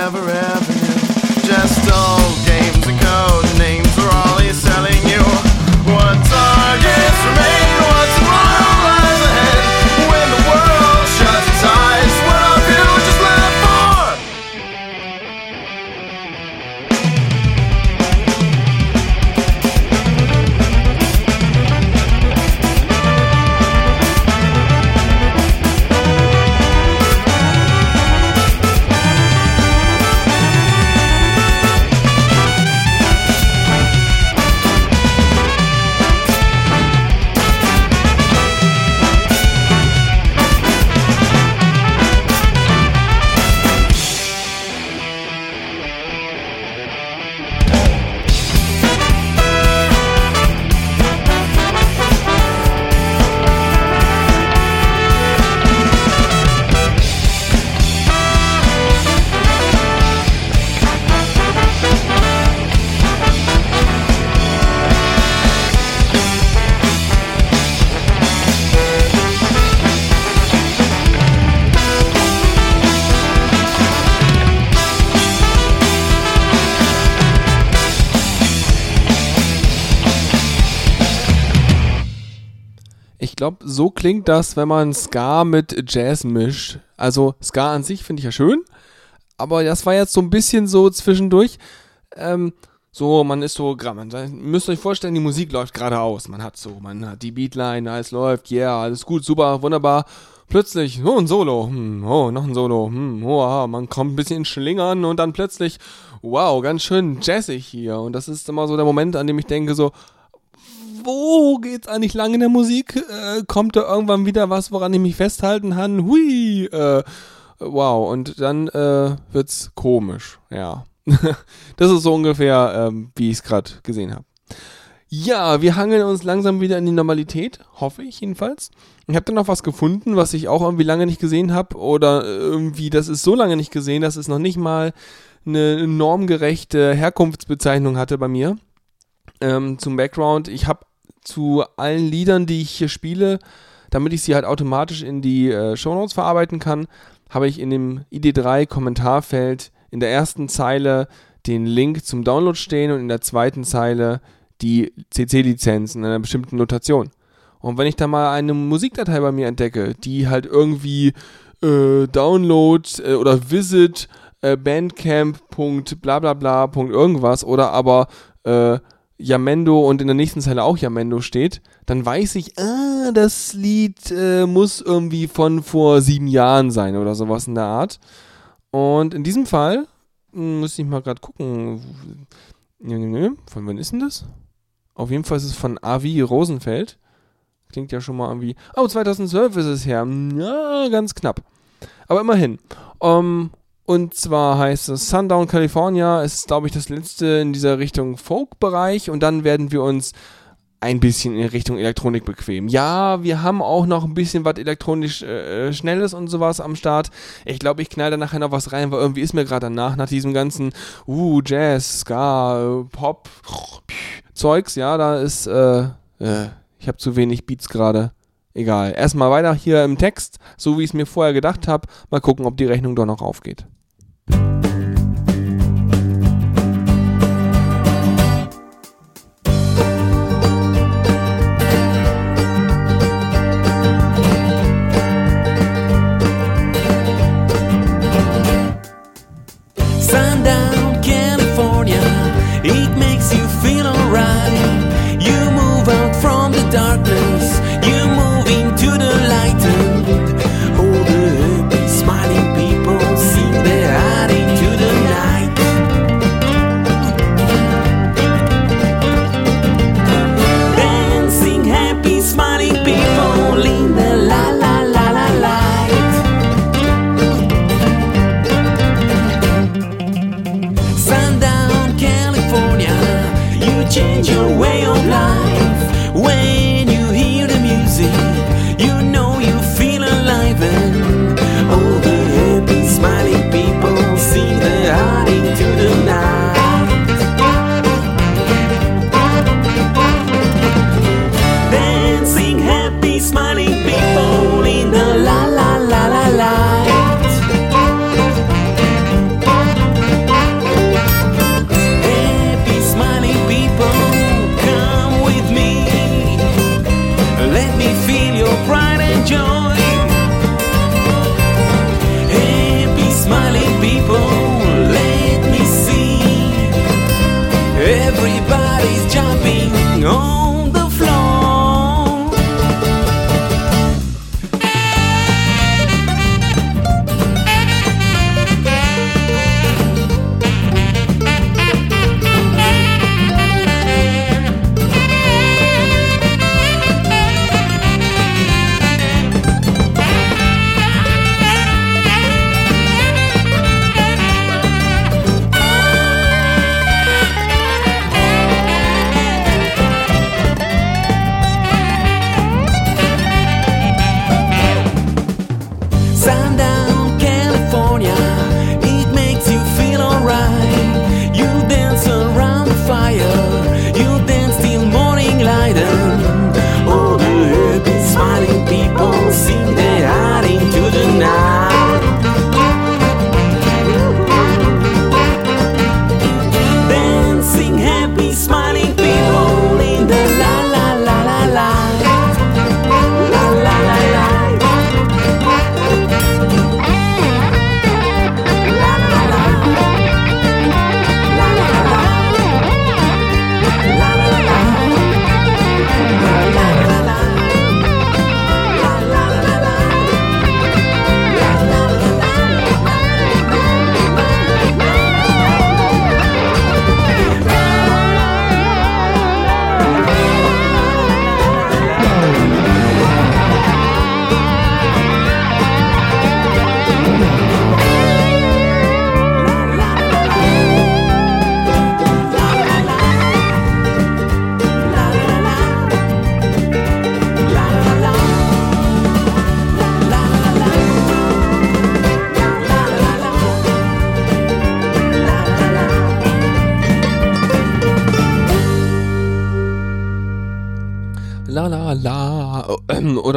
Klingt das, wenn man Ska mit Jazz mischt. Also Ska an sich finde ich ja schön, aber das war jetzt so ein bisschen so zwischendurch. Ähm, so, man ist so, man müsst euch vorstellen, die Musik läuft geradeaus. Man hat so, man hat die Beatline, alles läuft, yeah, alles gut, super, wunderbar. Plötzlich, oh, ein Solo, hm, oh, noch ein Solo, hm, oh, aha, man kommt ein bisschen Schlingern und dann plötzlich, wow, ganz schön jazzig hier. Und das ist immer so der Moment, an dem ich denke so, wo geht's eigentlich lang in der Musik? Äh, kommt da irgendwann wieder was, woran ich mich festhalten kann? Hui, äh, wow, und dann äh, wird's komisch, ja. <laughs> das ist so ungefähr, ähm, wie ich es gerade gesehen habe. Ja, wir hangeln uns langsam wieder in die Normalität, hoffe ich jedenfalls. Ich habe dann noch was gefunden, was ich auch irgendwie lange nicht gesehen habe oder irgendwie, das ist so lange nicht gesehen, dass es noch nicht mal eine normgerechte Herkunftsbezeichnung hatte bei mir. Ähm, zum Background, ich habe zu allen Liedern, die ich hier spiele, damit ich sie halt automatisch in die äh, Shownotes verarbeiten kann, habe ich in dem ID3-Kommentarfeld in der ersten Zeile den Link zum Download stehen und in der zweiten Zeile die CC-Lizenz in einer bestimmten Notation. Und wenn ich da mal eine Musikdatei bei mir entdecke, die halt irgendwie äh, Download äh, oder Visit äh, Bandcamp. irgendwas oder aber äh, Yamendo und in der nächsten Zeile auch Yamendo steht, dann weiß ich, ah, das Lied äh, muss irgendwie von vor sieben Jahren sein oder sowas in der Art. Und in diesem Fall hm, muss ich mal gerade gucken. Von wann ist denn das? Auf jeden Fall ist es von Avi Rosenfeld. Klingt ja schon mal irgendwie. Oh, 2012 ist es her. Ja, ganz knapp. Aber immerhin. Um, und zwar heißt es Sundown California. Es ist, glaube ich, das letzte in dieser Richtung Folk-Bereich. Und dann werden wir uns ein bisschen in Richtung Elektronik bequem. Ja, wir haben auch noch ein bisschen was elektronisch äh, Schnelles und sowas am Start. Ich glaube, ich knall da nachher noch was rein, weil irgendwie ist mir gerade danach, nach diesem ganzen uh, Jazz, Ska, äh, Pop, Zeugs, ja, da ist, äh, äh, ich habe zu wenig Beats gerade. Egal. Erstmal weiter hier im Text, so wie ich es mir vorher gedacht habe. Mal gucken, ob die Rechnung doch noch aufgeht.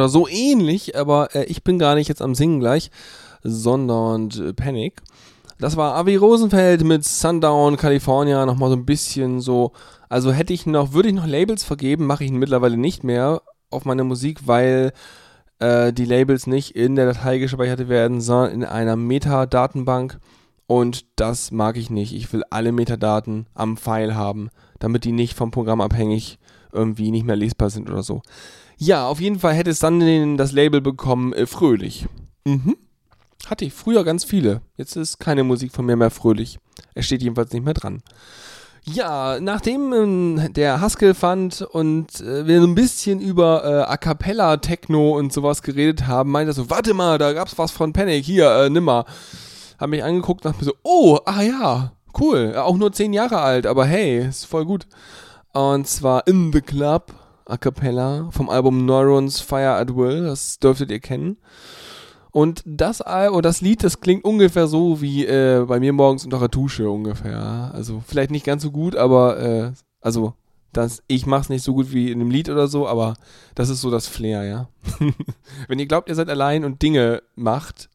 Oder so ähnlich, aber äh, ich bin gar nicht jetzt am Singen gleich, sondern äh, Panic. Das war Avi Rosenfeld mit Sundown California, nochmal so ein bisschen so, also hätte ich noch, würde ich noch Labels vergeben, mache ich mittlerweile nicht mehr auf meine Musik, weil äh, die Labels nicht in der Datei gespeichert werden, sondern in einer Metadatenbank. Und das mag ich nicht. Ich will alle Metadaten am File haben, damit die nicht vom Programm abhängig irgendwie nicht mehr lesbar sind oder so. Ja, auf jeden Fall hätte es dann den, das Label bekommen, äh, Fröhlich. Mhm. Hatte ich früher ganz viele. Jetzt ist keine Musik von mir mehr fröhlich. Es steht jedenfalls nicht mehr dran. Ja, nachdem ähm, der Haskell fand und äh, wir so ein bisschen über äh, A Cappella Techno und sowas geredet haben, meinte er so, warte mal, da gab's was von Panic, hier, äh, nimm mal. Hab mich angeguckt und dachte mir so, oh, ah ja, cool, auch nur zehn Jahre alt, aber hey, ist voll gut. Und zwar In the Club, A Cappella, vom Album Neurons Fire at Will, das dürftet ihr kennen. Und das, Al- oh, das Lied, das klingt ungefähr so wie äh, bei mir morgens unter der Dusche ungefähr. Also vielleicht nicht ganz so gut, aber äh, also das, ich mach's nicht so gut wie in einem Lied oder so, aber das ist so das Flair, ja. <laughs> Wenn ihr glaubt, ihr seid allein und Dinge macht,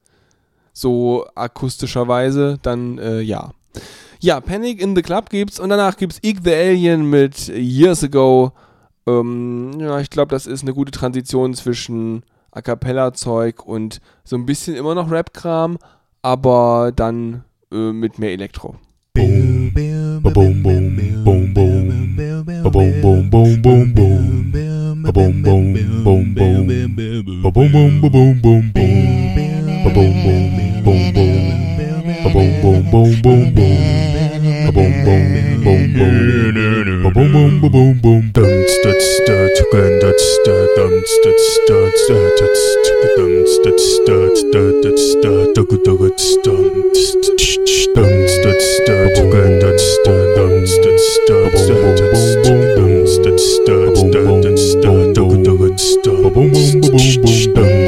so akustischerweise, dann äh, ja. Ja, Panic in the Club gibt's und danach gibt's Ig the Alien mit Years Ago. Ähm, ja, ich glaube, das ist eine gute Transition zwischen A Cappella-Zeug und so ein bisschen immer noch Rap-Kram, aber dann äh, mit mehr Elektro. Boom, boom, boom, boom, boom, boom, boom, boom, boom, boom, boom, boom, boom,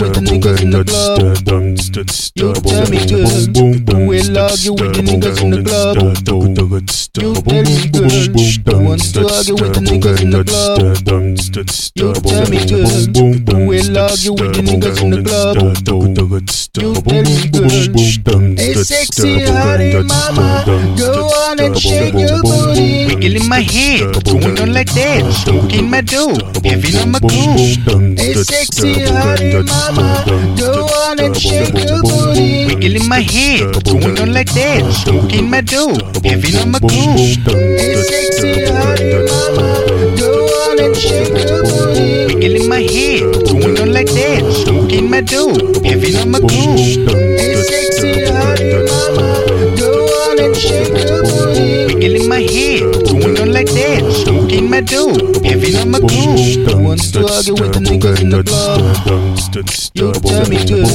with the niggas in the club. You tell me good. I will argue with the niggas in the club. You tell me good. I want to argue with the niggas in the club. You tell me good. I will argue with the niggas in the club. You tell me good. Hey, sexy honey mama, go on and shake your booty tickling my head, going on like that, smoking my dope, having on my cool. Hey, sexy honey mama, go on and shake your booty. in my head, going on like that, smoking my dope, having on my cool. Hey, sexy honey mama, go on and shake your booty. in my head, going on like that, smoking my dope, having on my cool. Hey, sexy honey mama, go on and shake your booty. Wiggle in my head, going on like that, stroking my dough, giving on my to argue with the niggas in the club. You tell me good.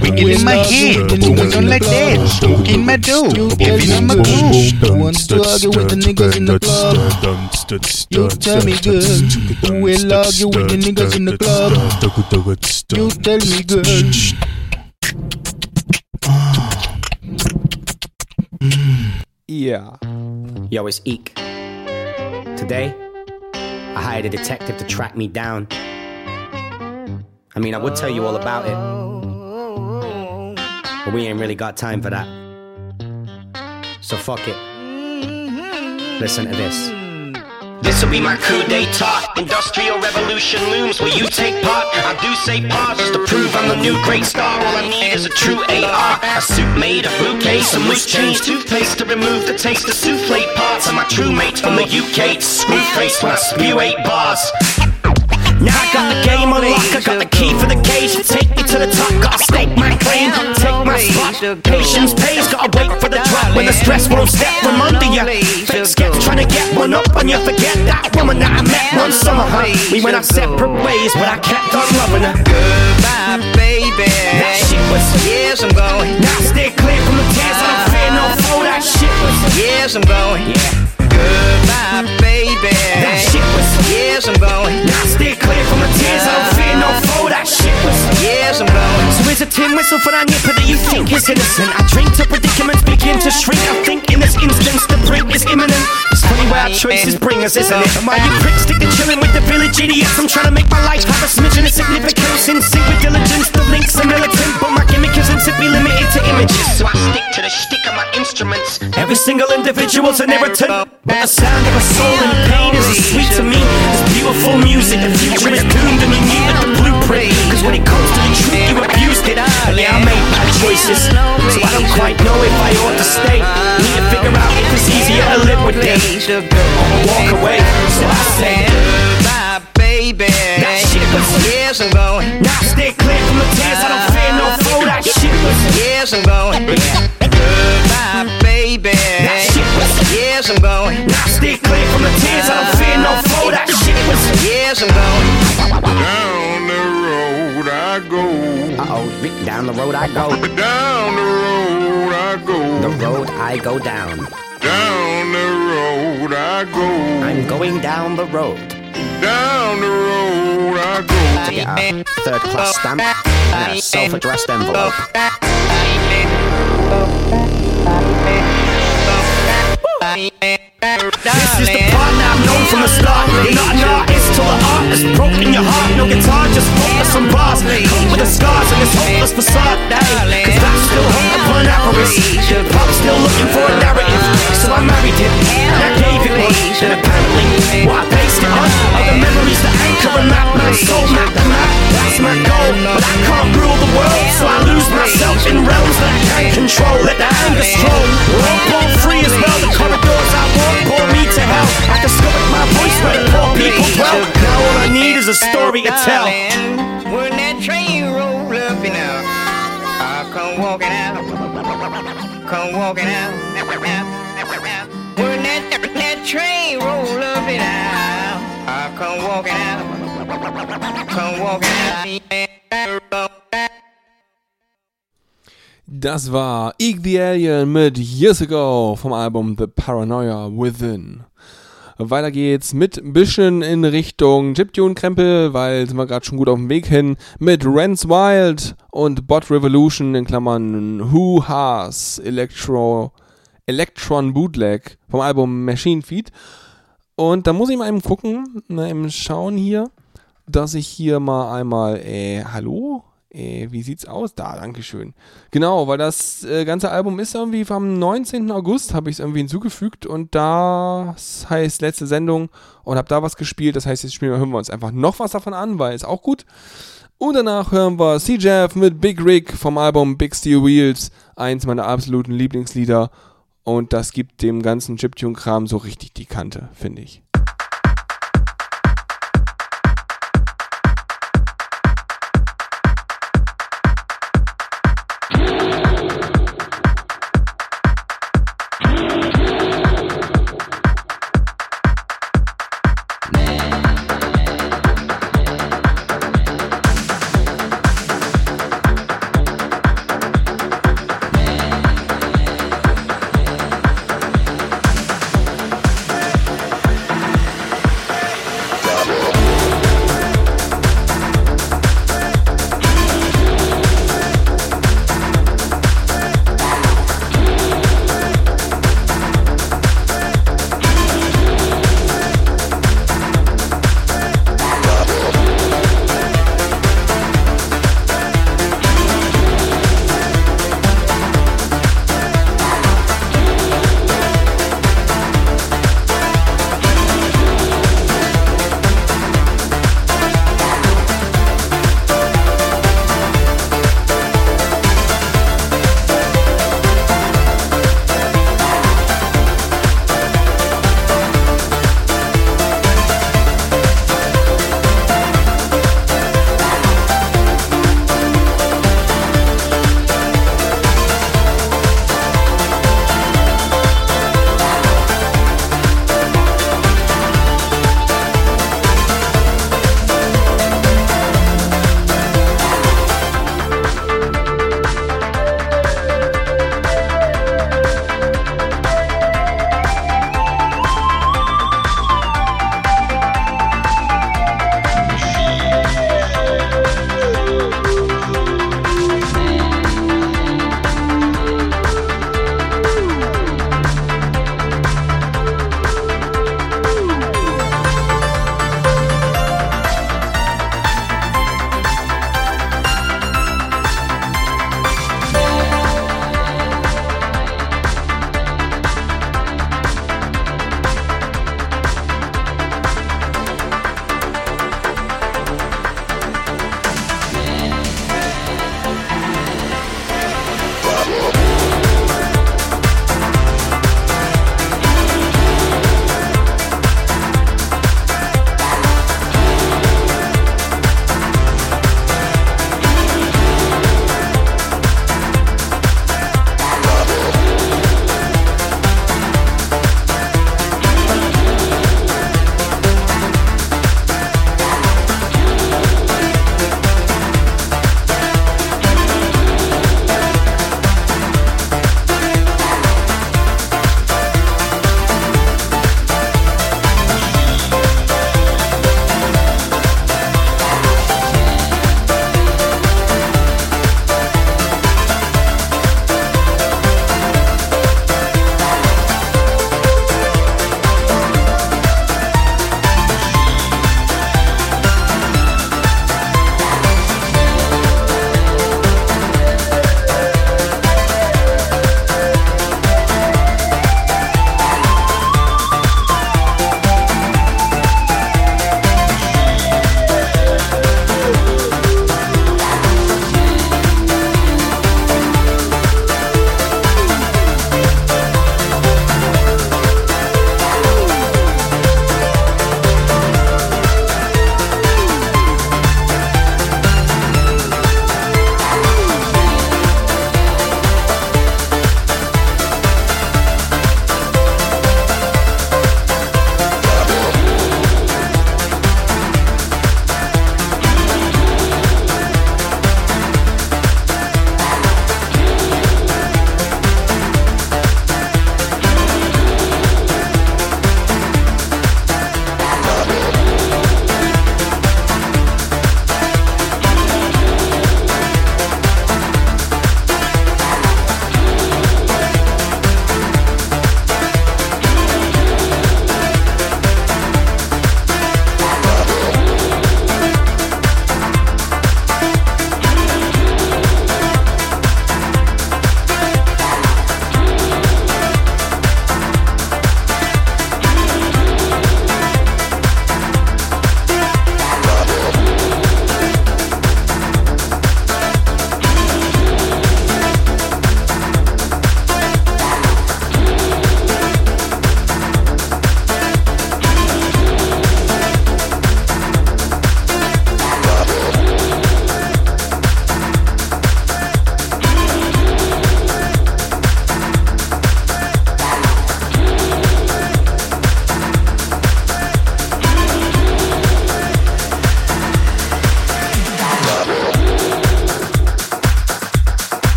Wiggle in my head, going on like that, stroking my dough, giving on my to argue with the niggas in the club. You tell me good. Will argue with the niggas in the club? You tell me good. Ja. Yo, it's Eek. Today, I hired a detective to track me down. I mean, I would tell you all about it, but we ain't really got time for that. So fuck it. Listen to this. This'll be my coup d'etat. Industrial revolution looms. Will you take part? I do say pause just to prove I'm the new great star. All I need is a true AR. A suit made of bouquet, some loose change, toothpaste to remove the taste of souffle parts. And my true mates from the UK. Screw face when I spew eight bars. Now I got the game unlocked, I got the key for the cage Take me to the top, gotta stake my claim Take my spot, patience pays Gotta wait for the drop when the stress won't step from under you Fake sketch trying to get one up on you Forget that woman that I met one summer, huh? We went our separate ways, but I kept on loving her Goodbye, baby. That shit was Yes, I'm going. Now stay clear from the tears, I don't fear no foe That shit was Yes, I'm going. Yeah, Goodbye, baby. that shit was Yes, I'm going. Now stay clear from the tears, don't fear no foe That shit Yes, I'm. So is a tin whistle for that nipper that you think is innocent? I drink till predicaments begin to shrink. I think in this instance the brink is imminent. It's funny where our choices bring us, isn't it? Am while you pricks stick to chilling with the village idiots, I'm trying to make my life have a smidgen of significance. In sync with diligence, the links are militant, but my gimmick isn't simply limited to images. So I stick to the shtick of my instruments. Every single individual's an irritant, but the sound of a soul in pain is sweet to me as beautiful music. The future is doomed and you needed the blueprint. Cause when it comes to the truth, you abused it. Yeah, I made bad choices, so I don't quite know if I ought to stay. Need to figure out if it's easier to live with them or walk away. So I say, Goodbye, baby. that shit was Yes, I'm going. Now stay clear from the tears, I don't fear no foe. That shit was Yes, I'm going. Goodbye, baby. That shit was Yes, I'm going. Now stay clear from the tears, I don't fear no foe. That shit was Yes, I'm going. Down I go. Uh-oh, down the road I go. Down the road I go. The road I go down. Down the road I go. I'm going down the road. Down the road I go. To get a third class stamp and a self-addressed envelope. This is the part that I've known from the start. You're not an artist till the art is broken your heart. No guitar, just focus on bars. Come with the scars and this hopeless facade. Cause that's still hung upon avarice. I'm still looking for a narrative. So I married it and I gave it one. And apparently, what I based it on are the memories that anchor and map my soul. Map the map, that's my goal. But I can't rule the world, so I lose myself in realms that I can't control. Let the anger stroll. We're all born free as well. The corridors I bore me to hell. I discovered my voice where the poor people dwell. Now all I need is a story to tell. When that train roll up and out, I come walking out, come walking out. When that, that train roll up and out, I come walking out, come walking out. Das war Eek the Alien mit Years Ago vom Album The Paranoia Within. Weiter geht's mit ein bisschen in Richtung Chiptune-Krempel, weil sind wir gerade schon gut auf dem Weg hin, mit Rance Wild und Bot Revolution in Klammern Who Has Electro, Electron Bootleg vom Album Machine Feed. Und da muss ich mal eben gucken, mal eben schauen hier, dass ich hier mal einmal, äh, hallo? Äh, wie sieht's aus? Da, Dankeschön. Genau, weil das äh, ganze Album ist irgendwie vom 19. August, habe ich es irgendwie hinzugefügt und das heißt letzte Sendung und habe da was gespielt. Das heißt, jetzt spielen hören wir uns einfach noch was davon an, weil ist auch gut. Und danach hören wir C-Jeff mit Big Rig vom Album Big Steel Wheels, eins meiner absoluten Lieblingslieder. Und das gibt dem ganzen Chiptune-Kram so richtig die Kante, finde ich.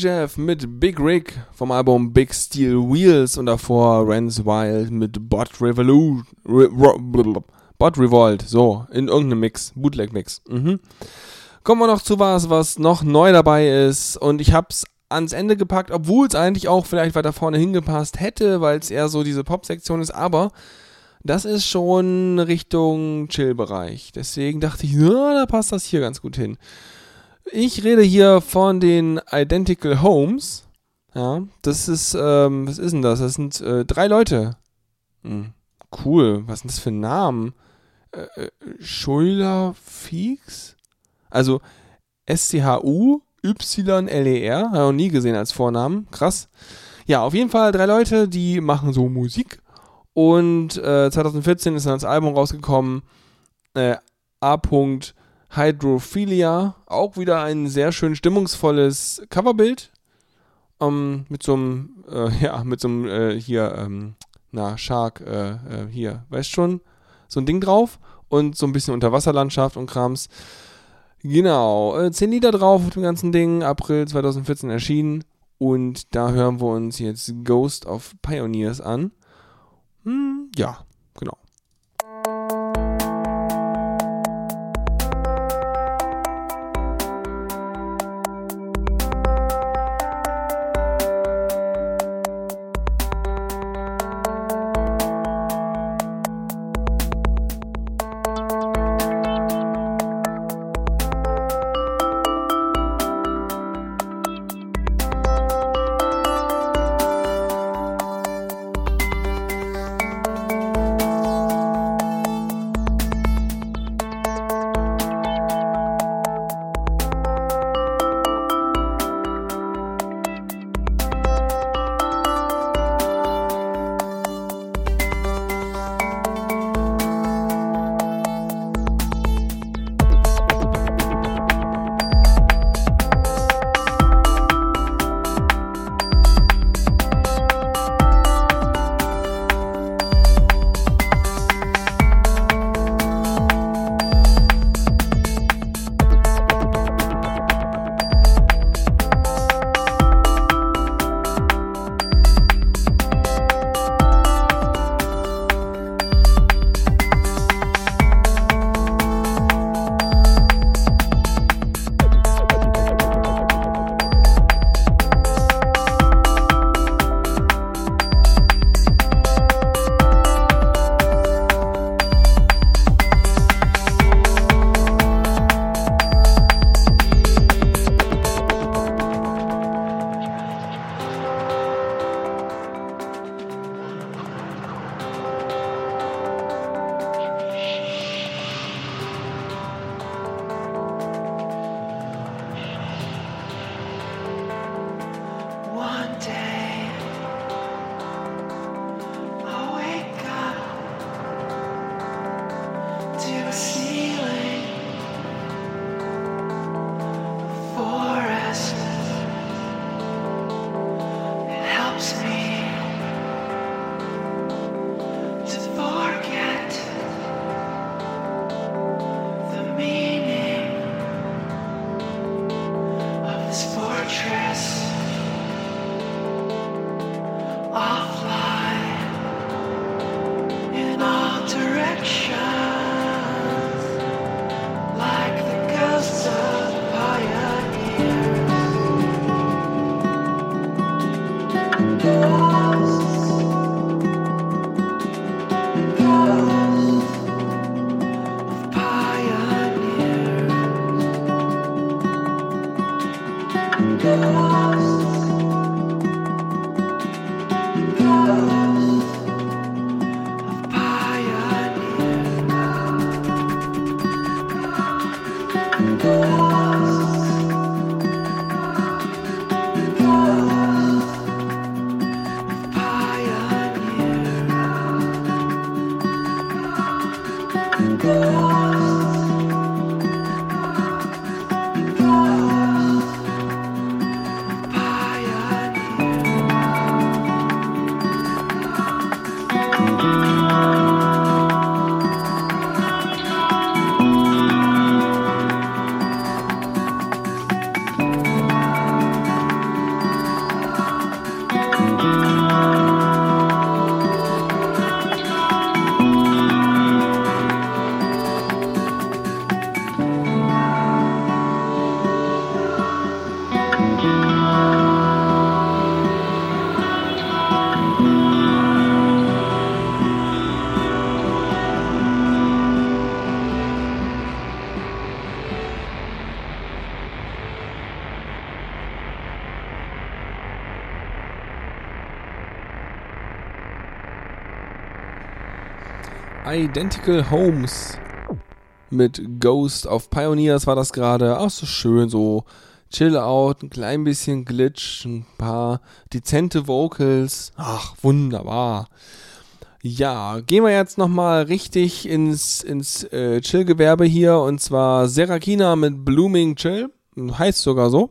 CJF mit Big Rig vom Album Big Steel Wheels und davor Rance Wild mit Bot Revolution. Re. Bot Revolt, so, in irgendeinem Mix, Bootleg-Mix. Mhm. Kommen wir noch zu was, was noch neu dabei ist und ich hab's ans Ende gepackt, obwohl es eigentlich auch vielleicht weiter vorne hingepasst hätte, weil es eher so diese Pop-Sektion ist, aber das ist schon Richtung Chill-Bereich. Deswegen dachte ich, ja, da passt das hier ganz gut hin. Ich rede hier von den Identical Homes. Ja, das ist, ähm, was ist denn das? Das sind äh, drei Leute. Hm, cool. Was sind das für Namen? Äh, äh, Schuler Feeks? Also S-C-H-U-Y-L-E-R. Habe ich noch nie gesehen als Vornamen. Krass. Ja, auf jeden Fall drei Leute, die machen so Musik. Und äh, 2014 ist dann das Album rausgekommen. Äh, A. Hydrophilia. Auch wieder ein sehr schön stimmungsvolles Coverbild. Ähm, mit so einem, äh, <laughs> ja, mit so einem, äh, hier, ähm, na, Shark, äh, äh, hier, weißt schon, so ein Ding drauf. Und so ein bisschen Unterwasserlandschaft und Krams. Genau, äh, 10 Lieder drauf auf dem ganzen Ding, April 2014 erschienen. Und da hören wir uns jetzt Ghost of Pioneers an. Hm, ja, Identical Homes mit Ghost auf Pioneers war das gerade. Auch so schön, so chill out, ein klein bisschen Glitch, ein paar dezente Vocals. Ach, wunderbar. Ja, gehen wir jetzt nochmal richtig ins, ins äh, Chill-Gewerbe hier und zwar Serakina mit Blooming Chill. Heißt sogar so.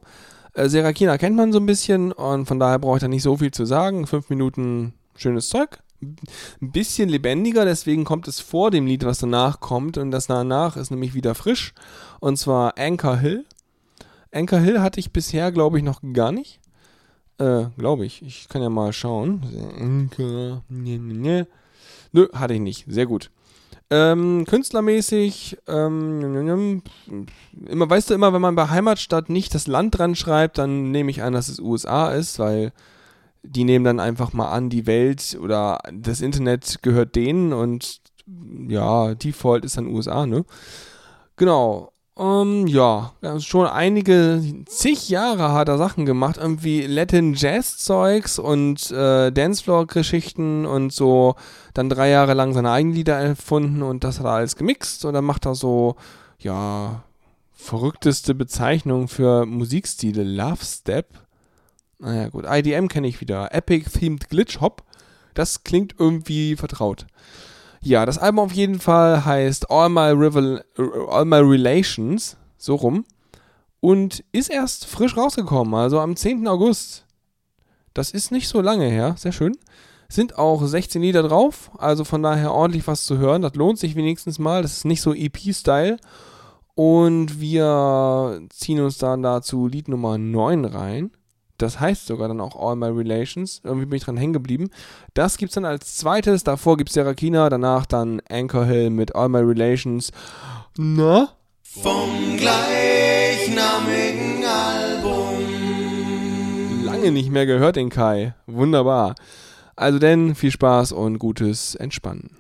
Äh, Serakina kennt man so ein bisschen und von daher brauche ich da nicht so viel zu sagen. Fünf Minuten schönes Zeug. Ein bisschen lebendiger, deswegen kommt es vor dem Lied, was danach kommt. Und das danach ist nämlich wieder frisch. Und zwar Anchor Hill. Anchor Hill hatte ich bisher, glaube ich, noch gar nicht. Äh, glaube ich. Ich kann ja mal schauen. Anchor. Ne, ne, ne. Nö, hatte ich nicht. Sehr gut. Ähm, künstlermäßig, ähm, immer, weißt du immer, wenn man bei Heimatstadt nicht das Land dran schreibt, dann nehme ich an, dass es USA ist, weil die nehmen dann einfach mal an, die Welt oder das Internet gehört denen und ja, Default ist dann USA, ne? Genau. Ähm, ja, schon einige, zig Jahre hat er Sachen gemacht, irgendwie Latin Jazz Zeugs und äh, Dancefloor-Geschichten und so, dann drei Jahre lang seine eigenen Lieder erfunden und das hat er alles gemixt und dann macht er so, ja, verrückteste Bezeichnung für Musikstile, Love Step. Naja, gut, IDM kenne ich wieder. Epic Themed Glitch Hop. Das klingt irgendwie vertraut. Ja, das Album auf jeden Fall heißt All My, Rival, All My Relations, so rum. Und ist erst frisch rausgekommen, also am 10. August. Das ist nicht so lange her, sehr schön. Sind auch 16 Lieder drauf, also von daher ordentlich was zu hören. Das lohnt sich wenigstens mal. Das ist nicht so EP-Style. Und wir ziehen uns dann dazu Lied Nummer 9 rein. Das heißt sogar dann auch All My Relations. Irgendwie bin ich dran hängen geblieben. Das gibt's dann als zweites. Davor gibt's Serakina, danach dann Anchor Hill mit All My Relations. Na? Vom gleichnamigen Album. Lange nicht mehr gehört, den Kai. Wunderbar. Also denn, viel Spaß und gutes Entspannen.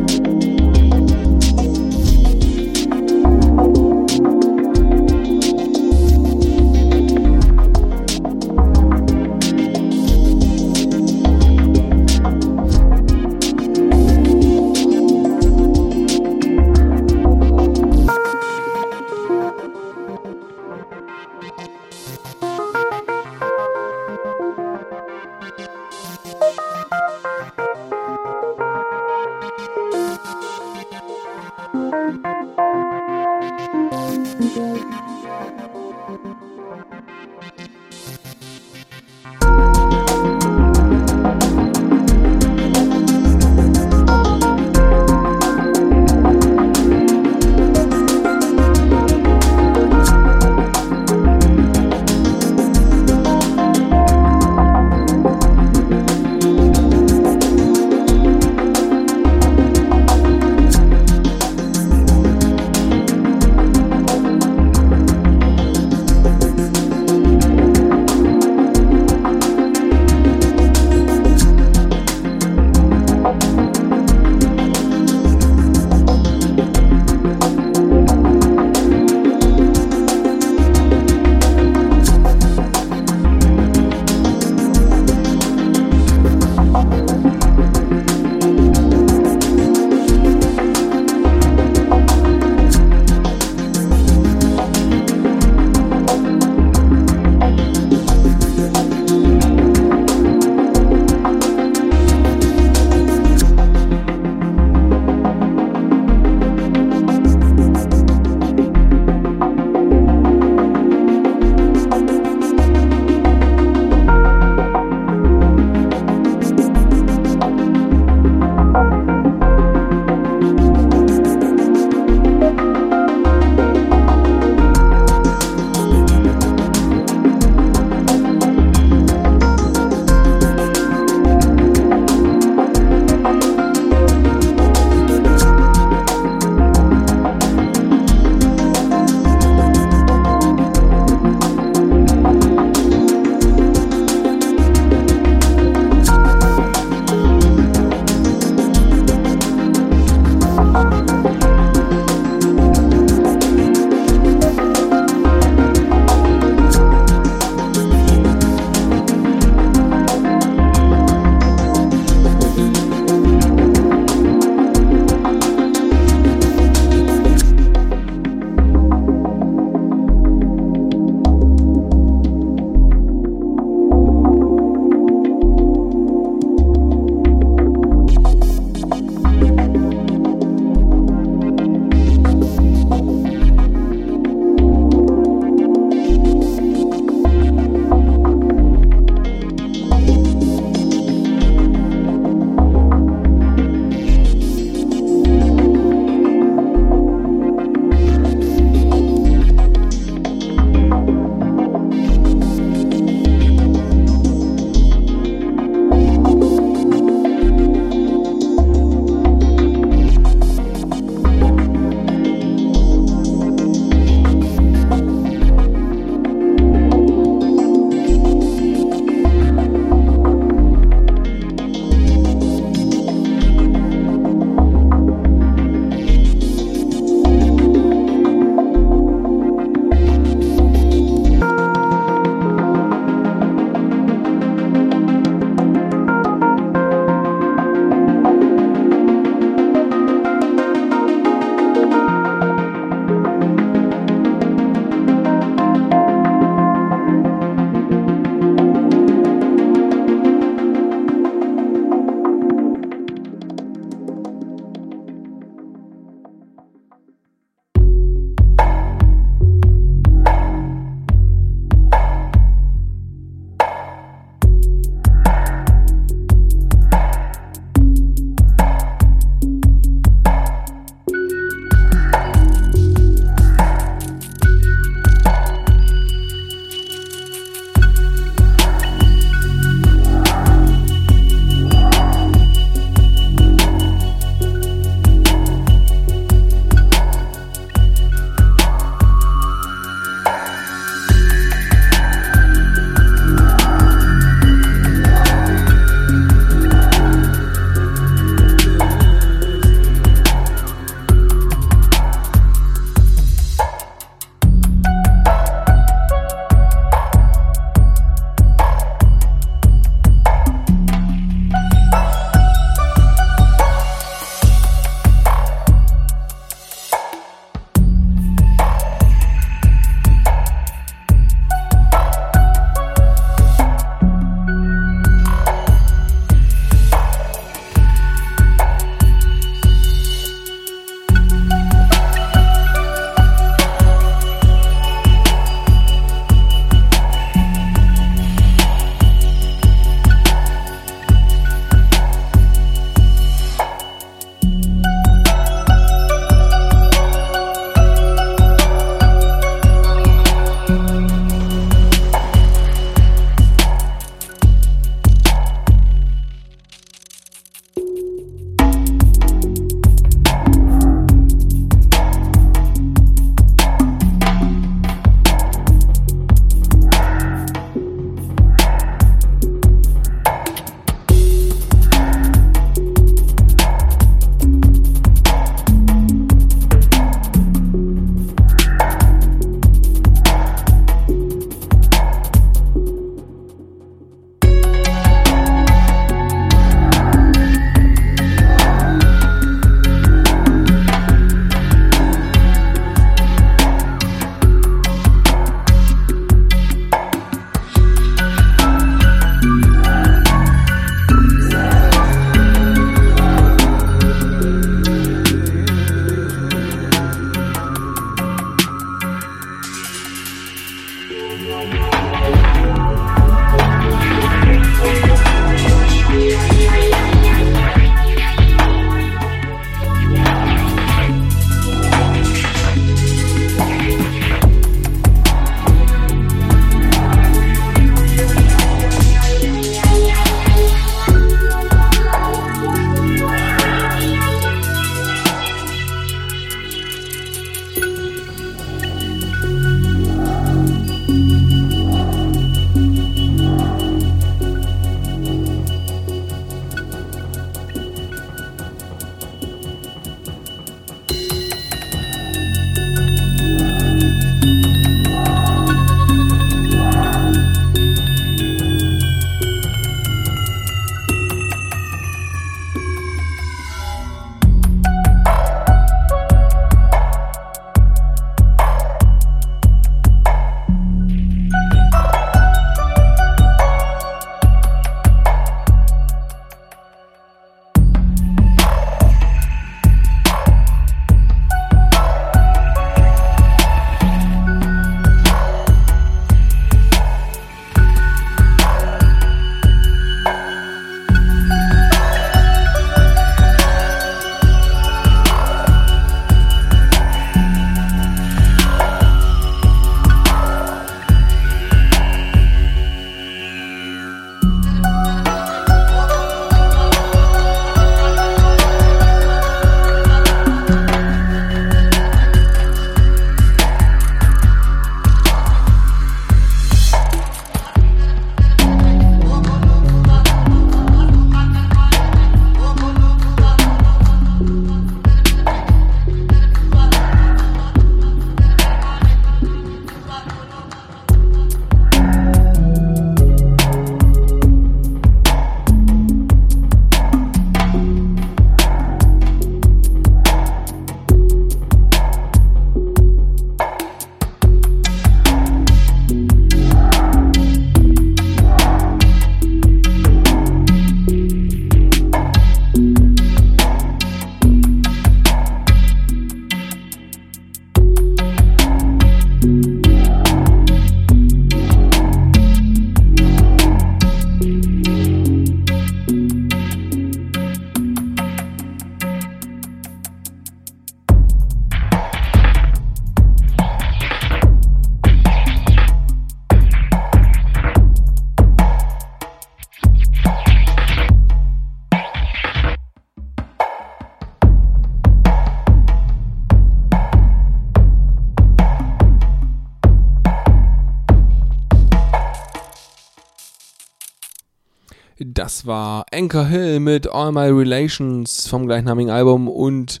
War Anchor Hill mit All My Relations vom gleichnamigen Album und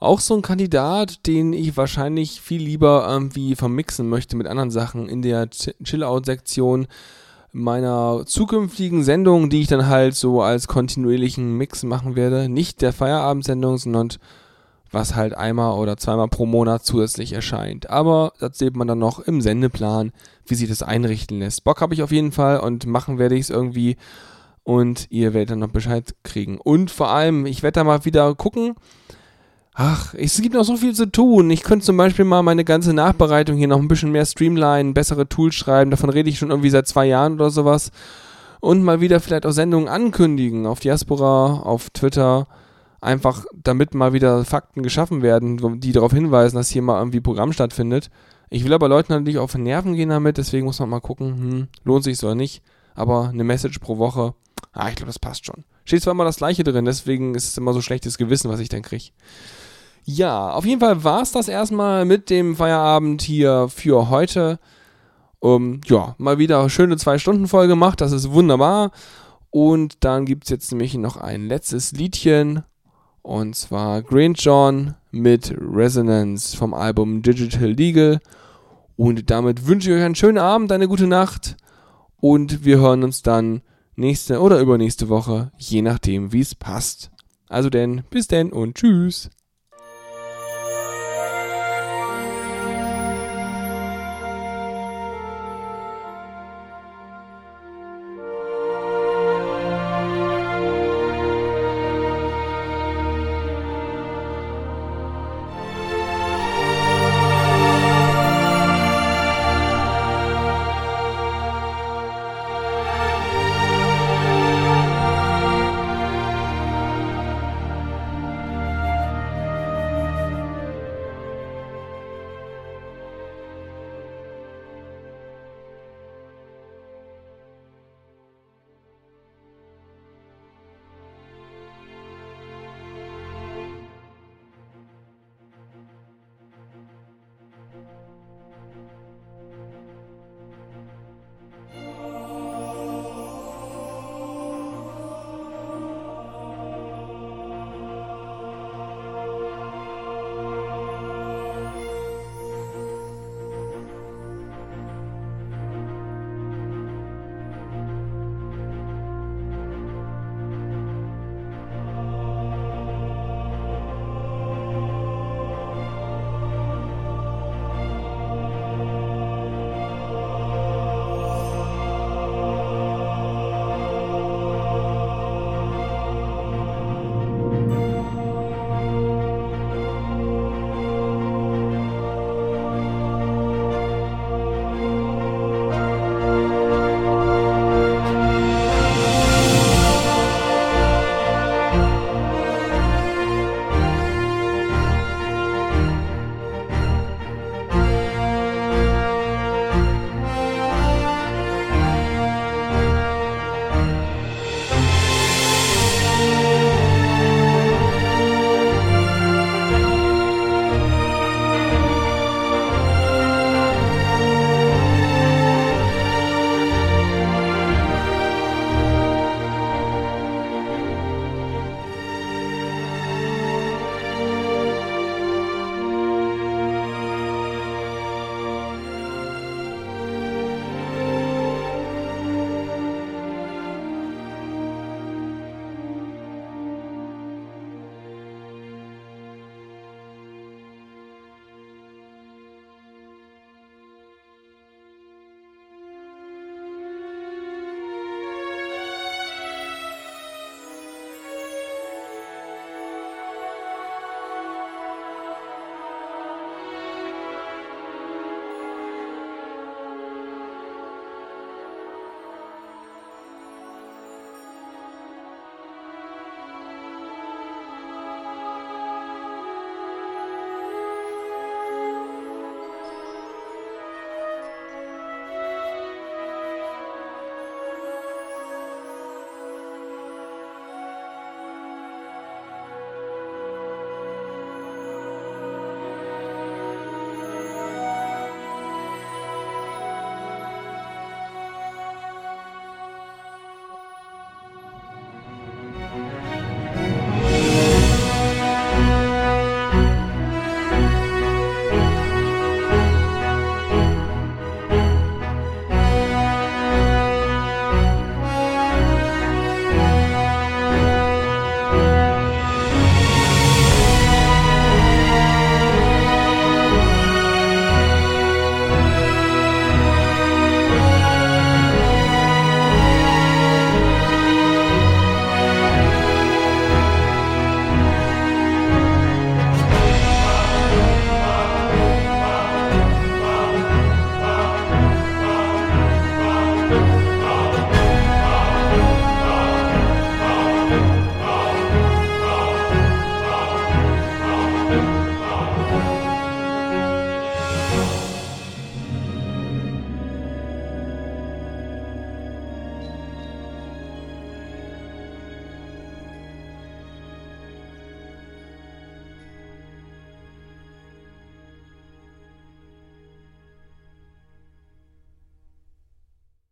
auch so ein Kandidat, den ich wahrscheinlich viel lieber irgendwie vermixen möchte mit anderen Sachen in der Ch- Chill-Out-Sektion meiner zukünftigen Sendung, die ich dann halt so als kontinuierlichen Mix machen werde. Nicht der Feierabendsendung, sondern was halt einmal oder zweimal pro Monat zusätzlich erscheint. Aber das sieht man dann noch im Sendeplan, wie sich das einrichten lässt. Bock habe ich auf jeden Fall und machen werde ich es irgendwie und ihr werdet dann noch Bescheid kriegen. Und vor allem, ich werde da mal wieder gucken. Ach, es gibt noch so viel zu tun. Ich könnte zum Beispiel mal meine ganze Nachbereitung hier noch ein bisschen mehr streamlinen, bessere Tools schreiben. Davon rede ich schon irgendwie seit zwei Jahren oder sowas. Und mal wieder vielleicht auch Sendungen ankündigen auf Diaspora, auf Twitter. Einfach, damit mal wieder Fakten geschaffen werden, die darauf hinweisen, dass hier mal irgendwie Programm stattfindet. Ich will aber Leuten natürlich auf Nerven gehen damit, deswegen muss man mal gucken, hm, lohnt sich oder nicht. Aber eine Message pro Woche, ah, ich glaube, das passt schon. Steht zwar immer das gleiche drin, deswegen ist es immer so schlechtes Gewissen, was ich dann kriege. Ja, auf jeden Fall war es das erstmal mit dem Feierabend hier für heute. Um, ja, mal wieder schöne zwei Stunden Folge gemacht, das ist wunderbar. Und dann gibt es jetzt nämlich noch ein letztes Liedchen. Und zwar Green John mit Resonance vom Album Digital Legal. Und damit wünsche ich euch einen schönen Abend, eine gute Nacht. Und wir hören uns dann nächste oder übernächste Woche, je nachdem, wie es passt. Also denn, bis denn und tschüss.